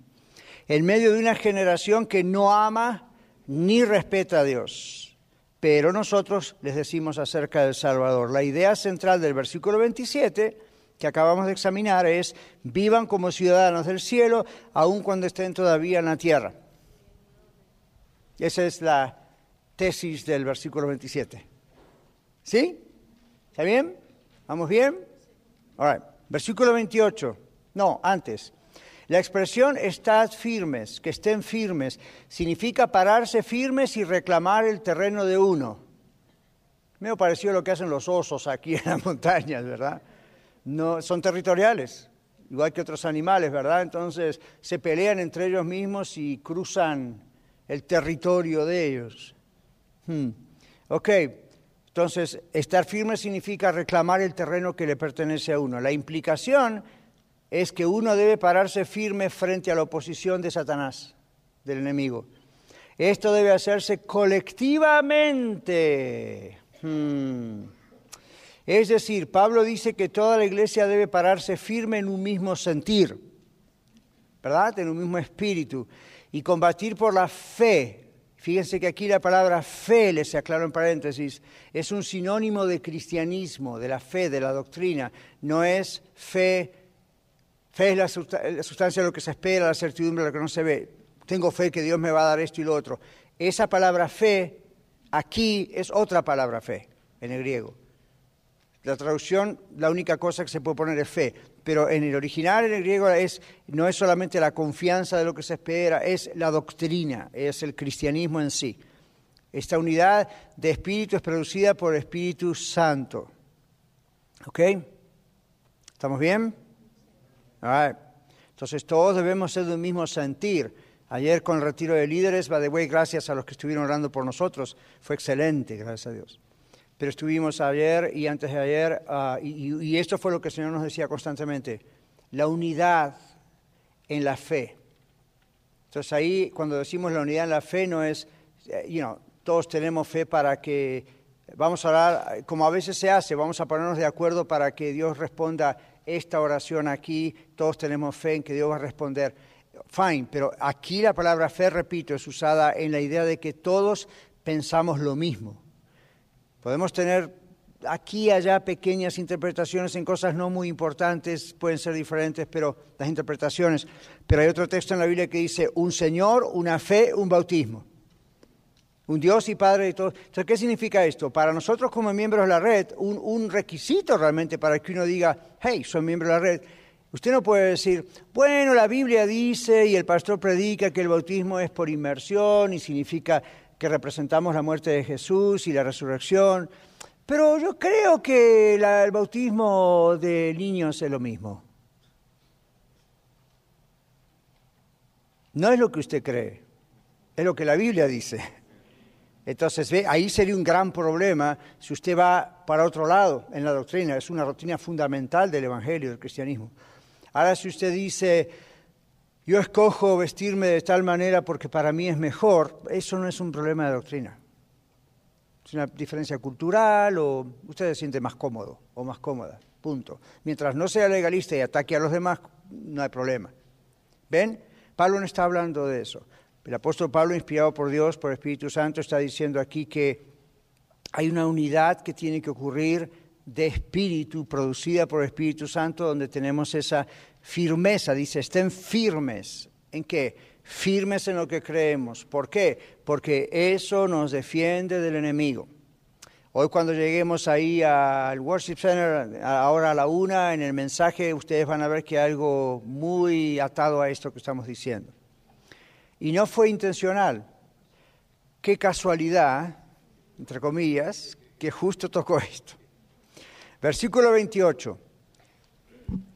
En medio de una generación que no ama ni respeta a Dios. Pero nosotros les decimos acerca del Salvador. La idea central del versículo 27 que acabamos de examinar es vivan como ciudadanos del cielo, aun cuando estén todavía en la tierra. Esa es la tesis del versículo 27. ¿Sí? ¿Está bien? ¿Vamos bien? All Versículo 28. No, antes. La expresión estad firmes, que estén firmes, significa pararse firmes y reclamar el terreno de uno. Me pareció lo que hacen los osos aquí en las montañas, ¿verdad? No, son territoriales, igual que otros animales, ¿verdad? Entonces se pelean entre ellos mismos y cruzan el territorio de ellos. Hmm. Ok, entonces estar firme significa reclamar el terreno que le pertenece a uno. La implicación es que uno debe pararse firme frente a la oposición de Satanás, del enemigo. Esto debe hacerse colectivamente. Hmm. Es decir, Pablo dice que toda la iglesia debe pararse firme en un mismo sentir, ¿verdad? En un mismo espíritu y combatir por la fe. Fíjense que aquí la palabra fe, les aclaro en paréntesis, es un sinónimo de cristianismo, de la fe, de la doctrina. No es fe, fe es la, sustancia de lo que se espera, la certidumbre de lo que no se ve. Tengo fe que Dios me va a dar esto y lo otro. Esa palabra fe aquí es otra palabra fe en el griego. La traducción, la única cosa que se puede poner es fe, pero en el original, en el griego, es, no es solamente la confianza de lo que se espera, es la doctrina, es el cristianismo en sí. Esta unidad de espíritu es producida por el Espíritu Santo. ¿Ok? ¿Estamos bien? Entonces todos debemos ser de un mismo sentir. Ayer con el retiro de líderes, by the way, gracias a los que estuvieron orando por nosotros, fue excelente, gracias a Dios pero estuvimos ayer y antes de ayer, ah, y, esto fue lo que el Señor nos decía constantemente, la unidad en la fe. Entonces ahí cuando decimos la unidad en la fe no es, eh, you know, todos tenemos fe para que, vamos a orar, como a veces se hace, vamos a ponernos de acuerdo para que Dios responda esta oración aquí, todos tenemos fe en que Dios va a responder. Fine, pero aquí la palabra fe, repito, es usada en la idea de que todos pensamos lo mismo. Podemos tener aquí y allá pequeñas interpretaciones en cosas no muy importantes, pueden ser diferentes, pero las interpretaciones. Pero hay otro texto en la Biblia que dice un Señor, una fe, un bautismo. Un Dios y Padre de todos. Entonces, ¿qué significa esto? Para nosotros como miembros de la red, un, un requisito realmente para que uno diga, hey, soy miembro de la red, Usted no puede decir, bueno, la Biblia dice y el pastor predica que el bautismo es por inmersión y significa que representamos la muerte de Jesús y la resurrección, Pero yo creo que el bautismo de niños es lo mismo. No es lo que usted cree, es lo que la Biblia dice. Entonces, ve, ahí sería un gran problema si usted va para otro lado en la doctrina. Es una doctrina fundamental del Evangelio, del cristianismo. Ahora, si usted dice, yo escojo vestirme de tal manera porque para mí es mejor, eso no es un problema de doctrina. Es una diferencia cultural o usted se siente más cómodo o más cómoda, punto. Mientras no sea legalista y ataque a los demás, no hay problema. ¿Ven? Pablo no está hablando de eso. El apóstol Pablo, inspirado por Dios, por el Espíritu Santo, está diciendo aquí que hay una unidad que tiene que ocurrir de espíritu, producida por el Espíritu Santo, donde tenemos esa firmeza. Dice, estén firmes. ¿En qué? Firmes en lo que creemos. ¿Por qué? Porque eso nos defiende del enemigo. Hoy cuando lleguemos ahí al Worship Center, ahora a la una, en el mensaje ustedes van a ver que hay algo muy atado a esto que estamos diciendo. Y no fue intencional. Qué casualidad, entre comillas, que justo tocó esto. Versículo 28.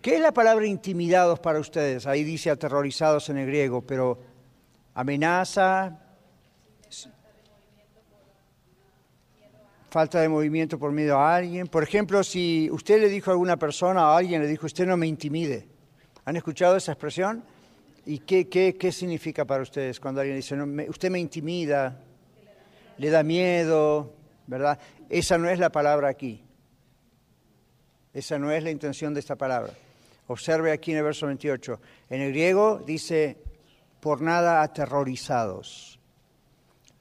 ¿Qué es la palabra intimidados para ustedes? Ahí dice aterrorizados en el griego, pero amenaza, falta de movimiento por miedo a alguien. Por ejemplo, si usted le dijo a alguna persona a alguien, le dijo, usted no me intimide. ¿Han escuchado esa expresión? ¿Y qué, qué, qué significa para ustedes cuando alguien dice, usted me intimida, le da miedo, ¿verdad? Esa no es la palabra aquí. Esa no es la intención de esta palabra. Observe aquí en el verso 28. En el griego dice, por nada aterrorizados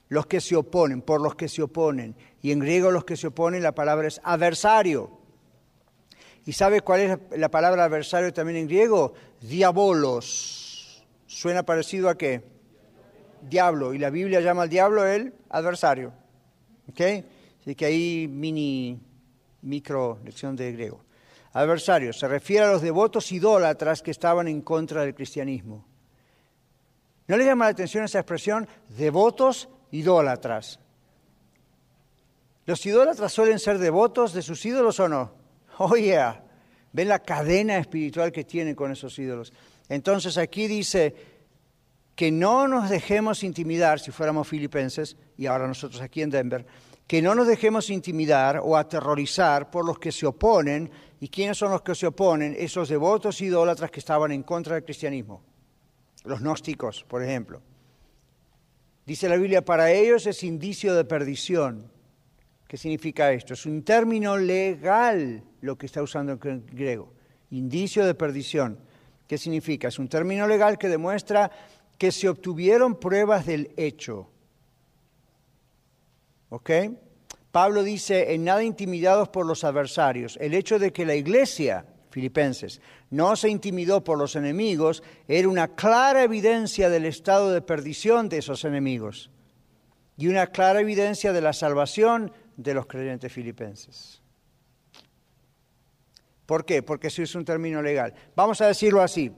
los que se oponen, por los que se oponen. Y en griego los que se oponen la palabra es adversario. ¿Y sabe cuál es la palabra adversario también en griego? Diabolos. ¿Suena parecido a qué? Diablo. Y la Biblia llama al diablo el adversario. ¿Ok? Así que ahí mini, micro lección de griego. Adversario. Se refiere a los devotos idólatras que estaban en contra del cristianismo. ¿No le llama la atención esa expresión? Devotos idólatras. ¿Los idólatras suelen ser devotos de sus ídolos o no? Oh, yeah. Ven la cadena espiritual que tienen con esos ídolos. Entonces aquí dice que no nos dejemos intimidar, si fuéramos filipenses, y ahora nosotros aquí en Denver, que no nos dejemos intimidar o aterrorizar por los que se oponen. ¿Y quiénes son los que se oponen? Esos devotos idólatras que estaban en contra del cristianismo. Los gnósticos, por ejemplo. Dice la Biblia, para ellos es indicio de perdición. ¿Qué significa esto? Es un término legal lo que está usando en griego. Indicio de perdición. ¿Qué significa? Es un término legal que demuestra que se obtuvieron pruebas del hecho. ¿Ok? Pablo dice, en nada intimidados por los adversarios. El hecho de que la iglesia Filipenses, no se intimidó por los enemigos, era una clara evidencia del estado de perdición de esos enemigos y una clara evidencia de la salvación de los creyentes filipenses. ¿Por qué? Porque eso es un término legal. Vamos a decirlo así.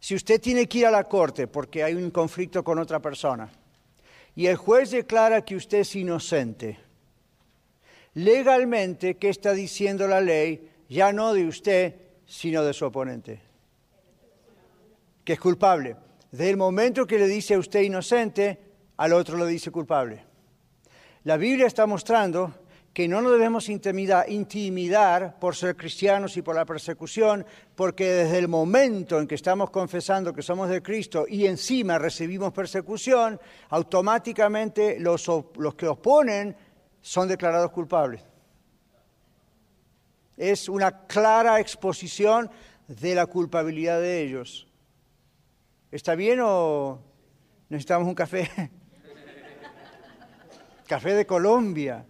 Si usted tiene que ir a la corte porque hay un conflicto con otra persona y el juez declara que usted es inocente, legalmente, ¿qué está diciendo la ley? ya no de usted, sino de su oponente, que es culpable. Desde el momento que le dice a usted inocente, al otro lo dice culpable. La Biblia está mostrando que no nos debemos intimidar, por ser cristianos y por la persecución, porque desde el momento en que estamos confesando que somos de Cristo y encima recibimos persecución, automáticamente los que oponen son declarados culpables es una clara exposición de la culpabilidad de ellos. ¿Está bien o necesitamos un café? café de Colombia.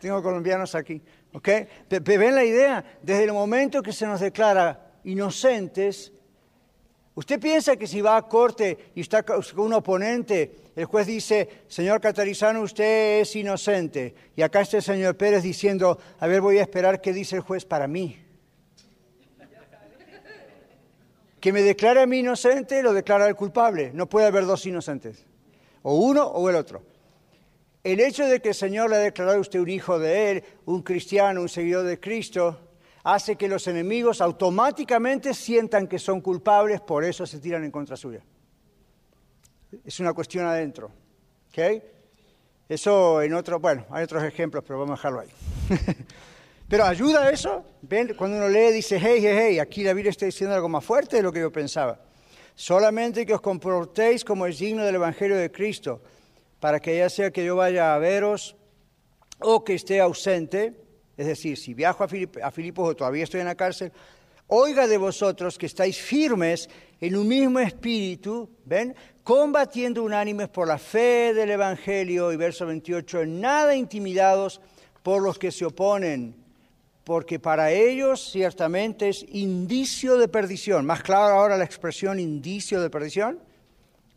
Tengo colombianos aquí. ¿Ok? ¿Ven la idea? Desde el momento que se nos declara inocentes, ¿usted piensa que si va a corte y está con un oponente, el juez dice, señor Catarizano, usted es inocente. Y acá está el señor Pérez diciendo, a ver, voy a esperar qué dice el juez para mí. Que me declare a mí inocente, lo declara el culpable. No puede haber dos inocentes. O uno o el otro. El hecho de que el Señor le ha declarado a usted un hijo de Él, un cristiano, un seguidor de Cristo, hace que los enemigos automáticamente sientan que son culpables, por eso se tiran en contra suya. Es una cuestión adentro. ¿ok? Eso en otro, bueno, hay otros ejemplos, pero vamos a dejarlo ahí. pero ayuda eso. Cuando uno lee, dice, hey, hey, hey, aquí la Biblia está diciendo algo más fuerte de lo que yo pensaba. Solamente que os comportéis como es digno del Evangelio de Cristo, para que ya sea que yo vaya a veros o que esté ausente, es decir, si viajo a, Filipos o todavía estoy en la cárcel, oiga de vosotros que estáis firmes en un mismo espíritu, ¿ven? Combatiendo unánimes por la fe del Evangelio, y verso 28, en nada intimidados por los que se oponen, porque para ellos ciertamente es indicio de perdición. Más claro ahora la expresión indicio de perdición,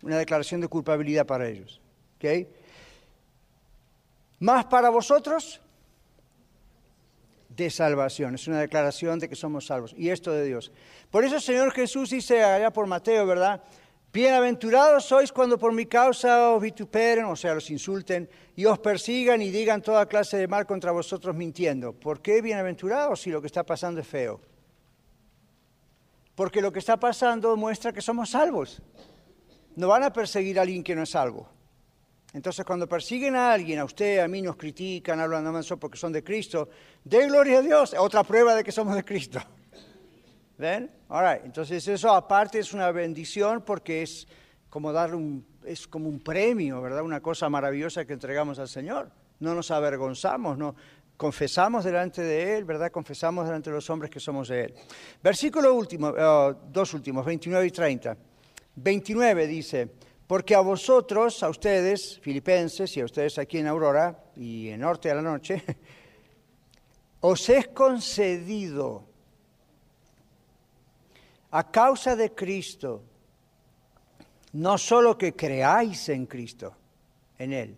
una declaración de culpabilidad para ellos. Más para vosotros, de salvación. Es una declaración de que somos salvos. Y esto de Dios. Por eso el Señor Jesús dice allá por Mateo, ¿verdad? Bienaventurados sois cuando por mi causa os vituperen, o sea, los insulten, y os persigan y digan toda clase de mal contra vosotros mintiendo. ¿Por qué bienaventurados si lo que está pasando es feo? Porque lo que está pasando muestra que somos salvos. No van a perseguir a alguien que no es salvo. Entonces, cuando persiguen a alguien, a usted, a mí, nos critican, hablan de eso porque son de Cristo, de gloria a Dios, otra prueba de que somos de Cristo. ¿Ven? All Entonces, eso aparte es una bendición porque es como darle un, es como un premio, ¿verdad? Una cosa maravillosa que entregamos al Señor. No nos avergonzamos, no confesamos delante de Él, ¿verdad? Confesamos delante de los hombres que somos de Él. Versículo último, uh, dos últimos, 29 y 30. 29 dice. Porque a vosotros, a ustedes, filipenses, y a ustedes aquí en Aurora y en Norte a la Noche, os es concedido a causa de Cristo, no solo que creáis en Cristo, en Él,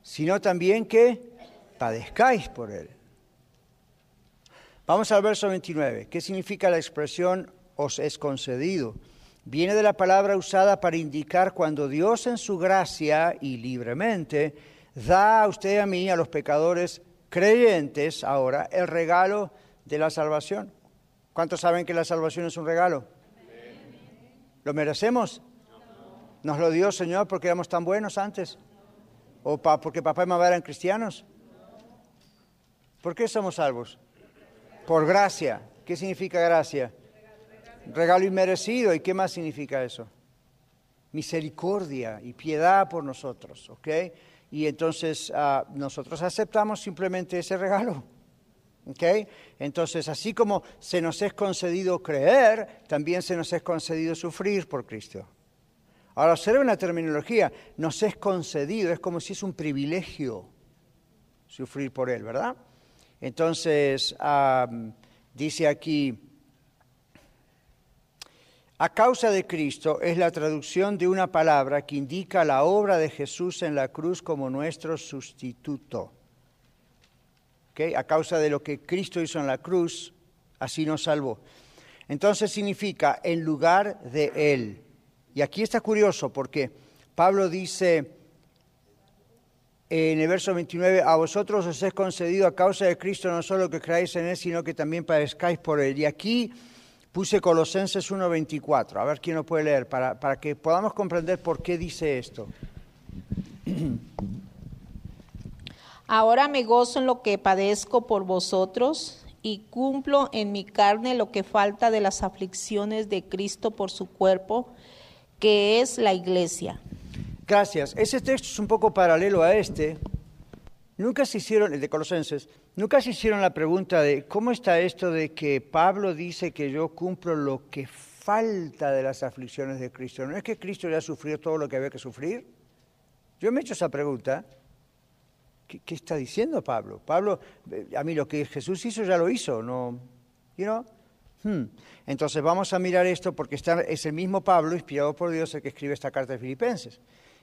sino también que padezcáis por Él. Vamos al verso 29. ¿Qué significa la expresión os es concedido? Viene de la palabra usada para indicar cuando Dios en su gracia y libremente da a usted y a mí, a los pecadores creyentes ahora, el regalo de la salvación. ¿Cuántos saben que la salvación es un regalo? ¿Lo merecemos? ¿Nos lo dio Señor porque éramos tan buenos antes? ¿O porque papá y mamá eran cristianos? ¿Por qué somos salvos? Por gracia. ¿Qué significa gracia? Regalo inmerecido. ¿Y qué más significa eso? Misericordia y piedad por nosotros, ¿ok? Y entonces ah, nosotros aceptamos simplemente ese regalo. ¿ok? Entonces, así como se nos es concedido creer, también se nos es concedido sufrir por Cristo. Ahora, observen la terminología, nos es concedido, es como si es un privilegio sufrir por Él, ¿verdad? Entonces, ah, dice aquí, a causa de Cristo es la traducción de una palabra que indica la obra de Jesús en la cruz como nuestro sustituto. A causa de lo que Cristo hizo en la cruz, así nos salvó. Entonces significa en lugar de Él. Y aquí está curioso porque Pablo dice en el verso 29, a vosotros os es concedido a causa de Cristo no solo que creáis en Él, sino que también padezcáis por Él. Y aquí Puse Colosenses 1.24, a ver quién lo puede leer, para, para que podamos comprender por qué dice esto. Ahora me gozo en lo que padezco por vosotros y cumplo en mi carne lo que falta de las aflicciones de Cristo por su cuerpo, que es la iglesia. Gracias. Ese texto es un poco paralelo a este, Nunca se hicieron, el de Colosenses, nunca se hicieron la pregunta de cómo está esto de que Pablo dice que yo cumplo lo que falta de las aflicciones de Cristo. ¿No es que Cristo ya sufrió todo lo que había que sufrir? Yo me he hecho esa pregunta. ¿Qué, está diciendo Pablo? Pablo, eh, a mí lo que Jesús hizo ya lo hizo, ¿no? You know? Hmm. Entonces vamos a mirar esto porque es el mismo Pablo, inspirado por Dios, el que escribe esta carta de Filipenses.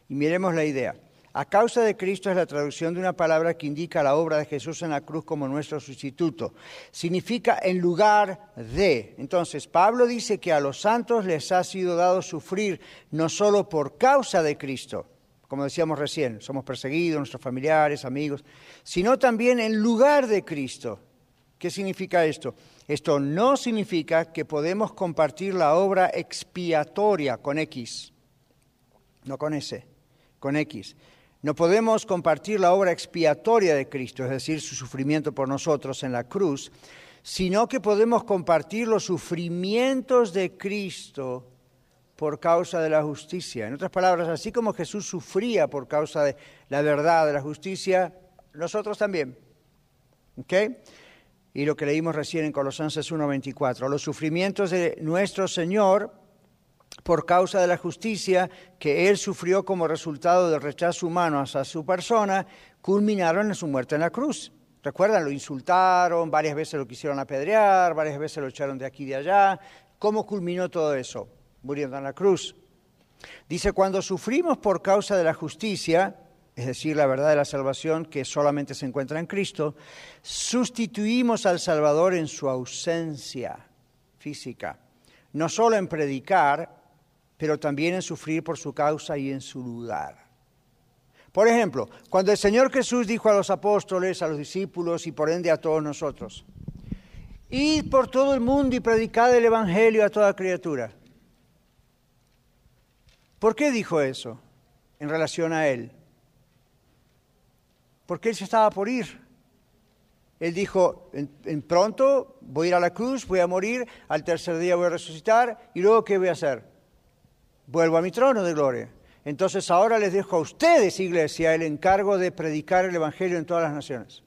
Y miremos la idea. A causa de Cristo es la traducción de una palabra que indica la obra de Jesús en la cruz como nuestro sustituto. Significa en lugar de. Entonces, Pablo dice que a los santos les ha sido dado sufrir no solo por causa de Cristo, como decíamos recién, somos perseguidos, nuestros familiares, amigos, sino también en lugar de Cristo. ¿Qué significa esto? Esto no significa que podemos compartir la obra expiatoria con X, no con S, con X. No podemos compartir la obra expiatoria de Cristo, es decir, su sufrimiento por nosotros en la cruz, sino que podemos compartir los sufrimientos de Cristo por causa de la justicia. En otras palabras, así como Jesús sufría por causa de la verdad, de la justicia, nosotros también. ¿Ok? Y lo que leímos recién en Colosenses 1.24, los sufrimientos de nuestro Señor por causa de la justicia que Él sufrió como resultado del rechazo humano hacia su persona, culminaron en su muerte en la cruz. Recuerdan, lo insultaron, varias veces lo quisieron apedrear, varias veces lo echaron de aquí y de allá. ¿Cómo culminó todo eso? muriendo en la cruz. Dice, cuando sufrimos por causa de la justicia, es decir, la verdad de la salvación que solamente se encuentra en Cristo, sustituimos al Salvador en su ausencia física, no solo en predicar, pero también en sufrir por su causa y en su lugar. Por ejemplo, cuando el Señor Jesús dijo a los apóstoles, a los discípulos y por ende a todos nosotros, id por todo el mundo y predicad el Evangelio a toda criatura. ¿Por qué dijo eso en relación a él? Porque él se estaba por ir. Él dijo, en, pronto voy a ir a la cruz, voy a morir, al tercer día voy a resucitar y luego ¿qué voy a hacer? Vuelvo a mi trono de gloria. Entonces ahora les dejo a ustedes, iglesia, el encargo de predicar el Evangelio en todas las naciones.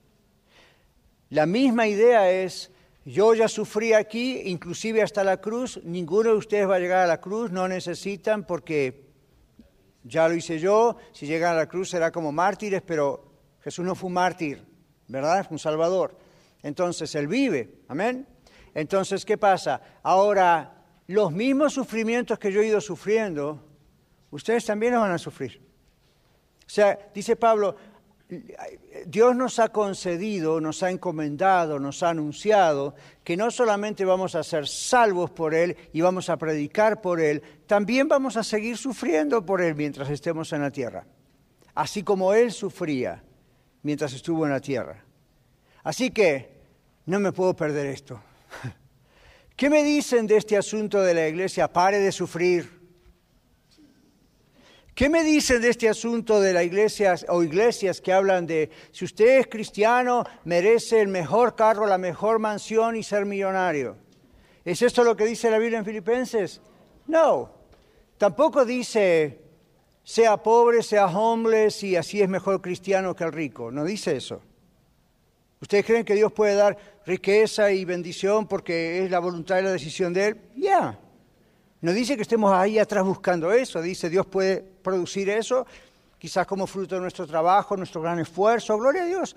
La misma idea es, yo ya sufrí aquí, inclusive hasta la cruz, ninguno de ustedes va a llegar a la cruz, no necesitan porque ya lo hice yo, si llegan a la cruz será como mártires, pero Jesús no fue un mártir, ¿verdad? Fue un salvador. Entonces, Él vive, amén. Entonces, ¿qué pasa? Ahora, los mismos sufrimientos que yo he ido sufriendo, ustedes también los van a sufrir. O sea, dice Pablo, Dios nos ha concedido, nos ha encomendado, nos ha anunciado que no solamente vamos a ser salvos por Él y vamos a predicar por Él, también vamos a seguir sufriendo por Él mientras estemos en la tierra, así como Él sufría mientras estuvo en la tierra. Así que no me puedo perder esto. ¿Qué me dicen de este asunto de la iglesia? Pare de sufrir. ¿Qué me dicen de este asunto de la iglesia o iglesias que hablan de si usted es cristiano merece el mejor carro, la mejor mansión y ser millonario? ¿Es esto lo que dice la Biblia en Filipenses? No. Tampoco dice sea pobre, sea homeless y así es mejor cristiano que el rico. No dice eso. ¿Ustedes creen que Dios puede dar riqueza y bendición porque es la voluntad y la decisión de Él? Ya. No dice que estemos ahí atrás buscando eso, dice Dios puede producir eso, quizás como fruto de nuestro trabajo, nuestro gran esfuerzo, gloria a Dios,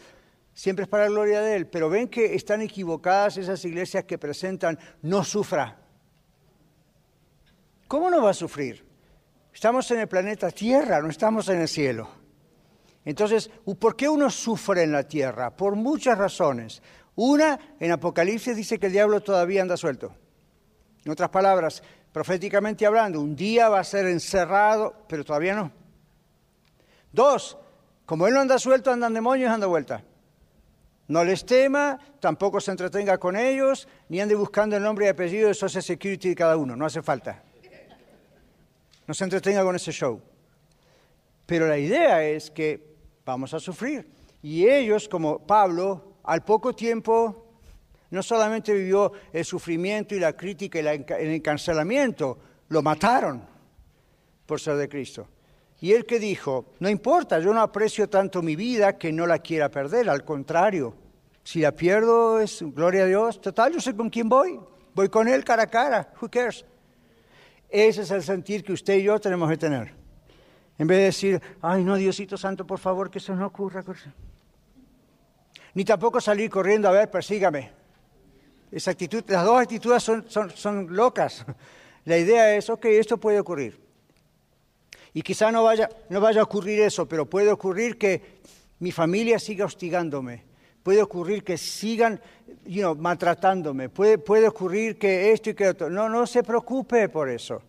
siempre es para la gloria de Él, pero ven que están equivocadas esas iglesias que presentan no sufra. ¿Cómo no va a sufrir? Estamos en el planeta Tierra, no estamos en el cielo. Entonces, ¿por qué uno sufre en la tierra? Por muchas razones. Una, en Apocalipsis dice que el diablo todavía anda suelto. En otras palabras, proféticamente hablando, un día va a ser encerrado, pero todavía no. Dos, como él no anda suelto, andan demonios anda vuelta. No les tema, tampoco se entretenga con ellos, ni ande buscando el nombre y apellido de Social Security de cada uno, no hace falta. No se entretenga con ese show. Pero la idea es que vamos a sufrir. Y ellos, como Pablo, al poco tiempo no solamente vivió el sufrimiento y la crítica y el encarcelamiento, lo mataron por ser de Cristo. Y él que dijo, no importa, yo no aprecio tanto mi vida que no la quiera perder, al contrario, si la pierdo es gloria a Dios, total, yo sé con quién voy, voy con él cara a cara, who cares. Ese es el sentir que usted y yo tenemos que tener. En vez de decir, ay no, Diosito Santo, por favor, que eso no ocurra. Ni tampoco salir corriendo, a ver, persígame. Las dos actitudes son, son, locas. La idea es, ok, esto puede ocurrir. Y quizá no vaya, no vaya a ocurrir eso, pero puede ocurrir que mi familia siga hostigándome. Puede ocurrir que sigan you maltratándome. Puede, puede ocurrir que esto y que otro. No, no se preocupe por eso.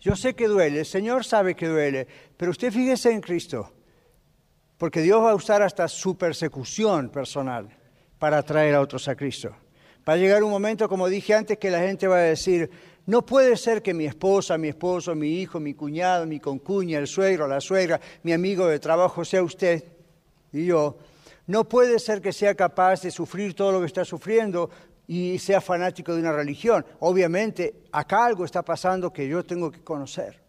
Yo sé que duele, el Señor sabe que duele, pero usted fíjese en Cristo, porque Dios va a usar hasta su persecución personal para atraer a otros a Cristo. Va a llegar un momento, como dije antes, que la gente va a decir, no puede ser que mi esposa, mi esposo, mi hijo, mi cuñado, mi concuña, el suegro, la suegra, mi amigo de trabajo sea usted y yo. No puede ser que sea capaz de sufrir todo lo que está sufriendo y sea fanático de una religión. Obviamente, acá algo está pasando que yo tengo que conocer.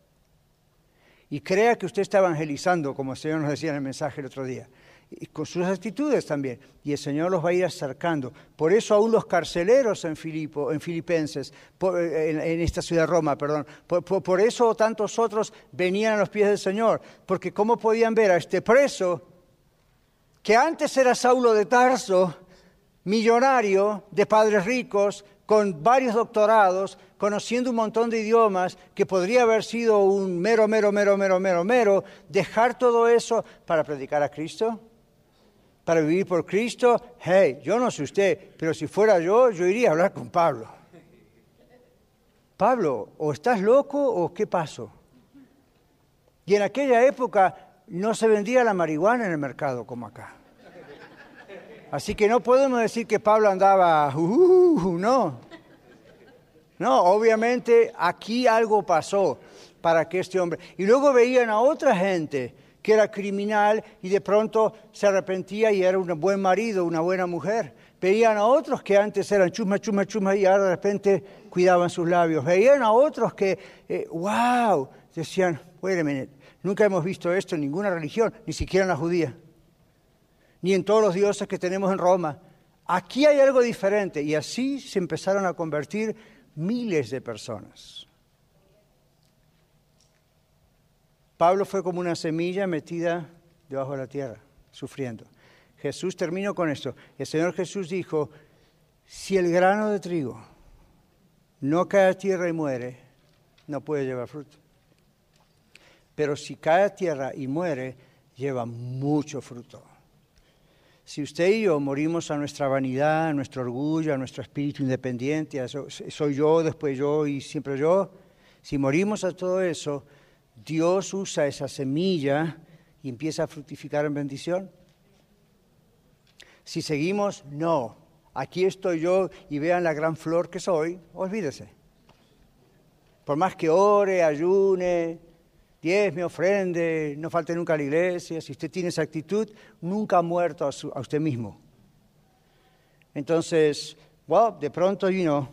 Y crea que usted está evangelizando, como el Señor nos decía en el mensaje el otro día y con sus actitudes también. Y el Señor los va a ir acercando. Por eso aún los carceleros en, Filipo, en Filipenses, eh, en, esta ciudad de Roma, perdón, por, eso tantos otros venían a los pies del Señor, porque ¿cómo podían ver a este preso que antes era Saulo de Tarso, millonario, de padres ricos, con varios doctorados, conociendo un montón de idiomas, que podría haber sido un mero, mero, mero, mero, mero, mero, dejar todo eso para predicar a Cristo? para vivir por Cristo, hey, yo no sé usted, pero si fuera yo, yo iría a hablar con Pablo. Pablo, o estás loco o qué pasó. Y en aquella época no se vendía la marihuana en el mercado como acá. Así que no podemos decir que Pablo andaba, uh, no. No, obviamente aquí algo pasó para que este hombre... Y luego veían a otra gente que era criminal y de pronto se arrepentía y era un buen marido, una buena mujer. Veían a otros que antes eran chusma, chusma, chusma y ahora de repente cuidaban sus labios. Veían a otros que, wow, eh, decían, wait a minute, nunca hemos visto esto en ninguna religión, ni siquiera en la judía, ni en todos los dioses que tenemos en Roma. Aquí hay algo diferente y así se empezaron a convertir miles de personas. Pablo fue como una semilla metida debajo de la tierra, sufriendo. Jesús terminó con esto. El Señor Jesús dijo, si el grano de trigo no cae a tierra y muere, no puede llevar fruto. Pero si cae a tierra y muere, lleva mucho fruto. Si usted y yo morimos a nuestra vanidad, a nuestro orgullo, a nuestro espíritu independiente, soy yo, después yo y siempre yo, si morimos a todo eso, Dios usa esa semilla y empieza a fructificar en bendición? Si seguimos, no. Aquí estoy yo y vean la gran flor que soy, olvídese. Por más que ore, ayune, me ofrende, no falte nunca a la iglesia, si usted tiene esa actitud, nunca ha muerto a, usted mismo. Entonces, wow, de pronto, you know,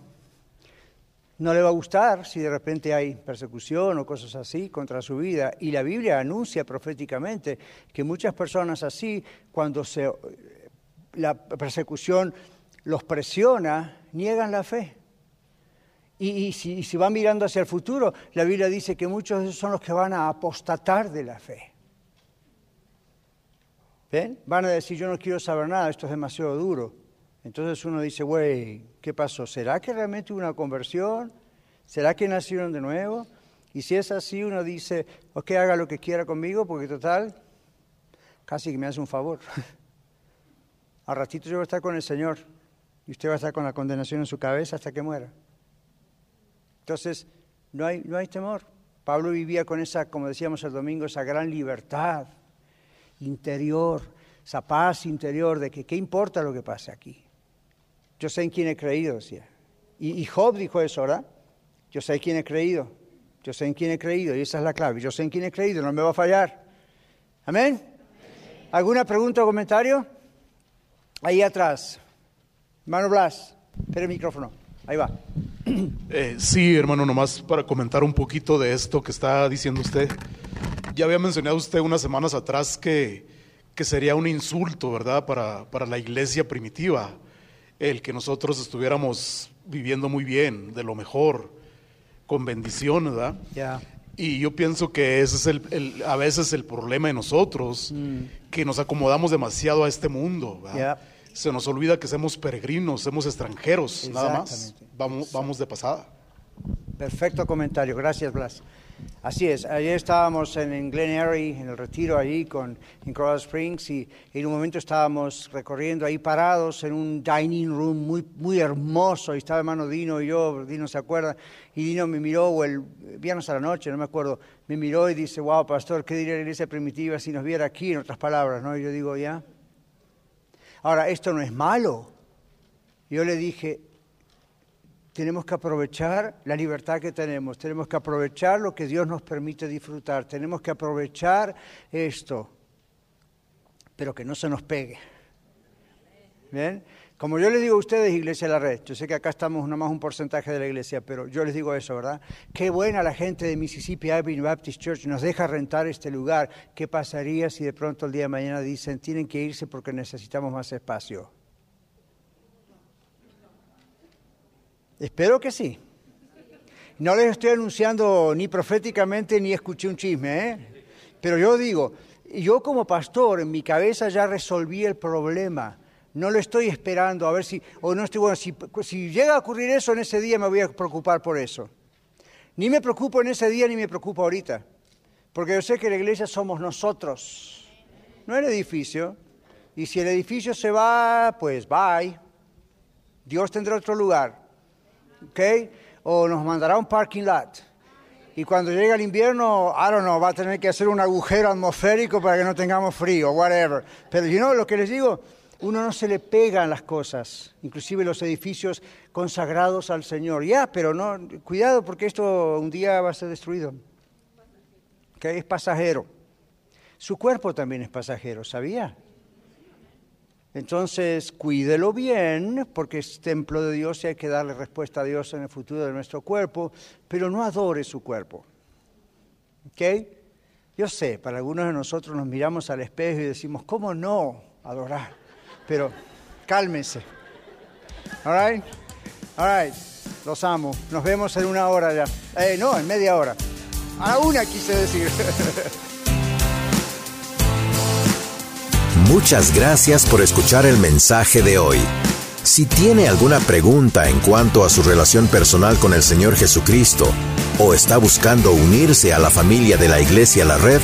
no le va a gustar si de repente hay persecución o cosas así contra su vida. Y la Biblia anuncia proféticamente que muchas personas así, cuando se, la persecución los presiona, niegan la fe. Y, si, si van mirando hacia el futuro, la Biblia dice que muchos de esos son los que van a apostatar de la fe. ¿Ven? Van a decir, yo no quiero saber nada, esto es demasiado duro. Entonces uno dice, güey, ¿qué pasó? ¿Será que realmente hubo una conversión? ¿Será que nacieron de nuevo? Y si es así, uno dice, ok, haga lo que quiera conmigo, porque total, casi que me hace un favor. Al ratito yo voy a estar con el Señor y usted va a estar con la condenación en su cabeza hasta que muera. Entonces, no hay, no hay temor. Pablo vivía con esa, como decíamos el domingo, esa gran libertad interior, esa paz interior de que qué importa lo que pase aquí. Yo sé en quién he creído, decía. Y, Job dijo eso, ¿verdad? Yo sé en quién he creído. Yo sé en quién he creído y esa es la clave. Yo sé en quién he creído, no me va a fallar. Amén. ¿Alguna pregunta o comentario? Ahí atrás. Hermano Blas, espere el micrófono. Ahí va. Eh, sí, hermano, nomás para comentar un poquito de esto que está diciendo usted. Ya había mencionado usted unas semanas atrás que, que sería un insulto, ¿verdad?, para, para la iglesia primitiva el que nosotros estuviéramos viviendo muy bien, de lo mejor, con bendición, ¿verdad? Y yo pienso que ese es el, a veces el problema de nosotros, mm. que nos acomodamos demasiado a este mundo. ¿verdad? Se nos olvida que somos peregrinos, somos extranjeros, nada más. Vamos, vamos de pasada. Perfecto comentario, gracias Blas. Así es, ayer estábamos en, Glen Erie, en el retiro allí con, en Colorado Springs, y, en un momento estábamos recorriendo ahí parados en un dining room muy, muy hermoso, y estaba hermano Dino y yo, Dino se acuerda, y Dino me miró, o el viernes a la noche, no me acuerdo, me miró y dice, wow, pastor, ¿qué diría la iglesia primitiva si nos viera aquí, en otras palabras? ¿no? Y yo digo, ya. Ahora, esto no es malo. Yo le dije, tenemos que aprovechar la libertad que tenemos, tenemos que aprovechar lo que Dios nos permite disfrutar, tenemos que aprovechar esto, pero que no se nos pegue. ¿Bien? Como yo les digo a ustedes, Iglesia de la Red, yo sé que acá estamos nomás un porcentaje de la iglesia, pero yo les digo eso, ¿verdad? Qué buena la gente de Mississippi Avenue Baptist Church nos deja rentar este lugar. ¿Qué pasaría si de pronto el día de mañana dicen tienen que irse porque necesitamos más espacio? Espero que sí. No les estoy anunciando ni proféticamente ni escuché un chisme, ¿eh? pero yo digo, yo como pastor en mi cabeza ya resolví el problema. No lo estoy esperando a ver si, o no estoy, bueno, si, llega a ocurrir eso en ese día me voy a preocupar por eso. Ni me preocupo en ese día ni me preocupo ahorita, porque yo sé que la iglesia somos nosotros, no el edificio. Y si el edificio se va, pues bye. Dios tendrá otro lugar. ¿ok? O nos mandará un parking lot. Y cuando llegue el invierno, I don't know, va a tener que hacer un agujero atmosférico para que no tengamos frío, whatever. Pero, you know, lo que les digo, uno no se le pegan las cosas, inclusive los edificios consagrados al Señor. Ya, pero no, cuidado porque esto un día va a ser destruido. Que es pasajero. Su cuerpo también es pasajero, ¿sabía? Entonces, cuídelo bien, porque es templo de Dios y hay que darle respuesta a Dios en el futuro de nuestro cuerpo, pero no adore su cuerpo. ¿Ok? Yo sé, para algunos de nosotros nos miramos al espejo y decimos, ¿cómo no adorar? Pero cálmense. ¿All right? Los amo. Nos vemos en una hora ya. Eh, no, en media hora. A una quise decir. Muchas gracias por escuchar el mensaje de hoy. Si tiene alguna pregunta en cuanto a su relación personal con el Señor Jesucristo o está buscando unirse a la familia de la Iglesia La Red,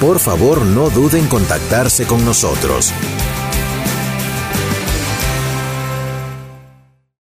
por favor no duden en contactarse con nosotros.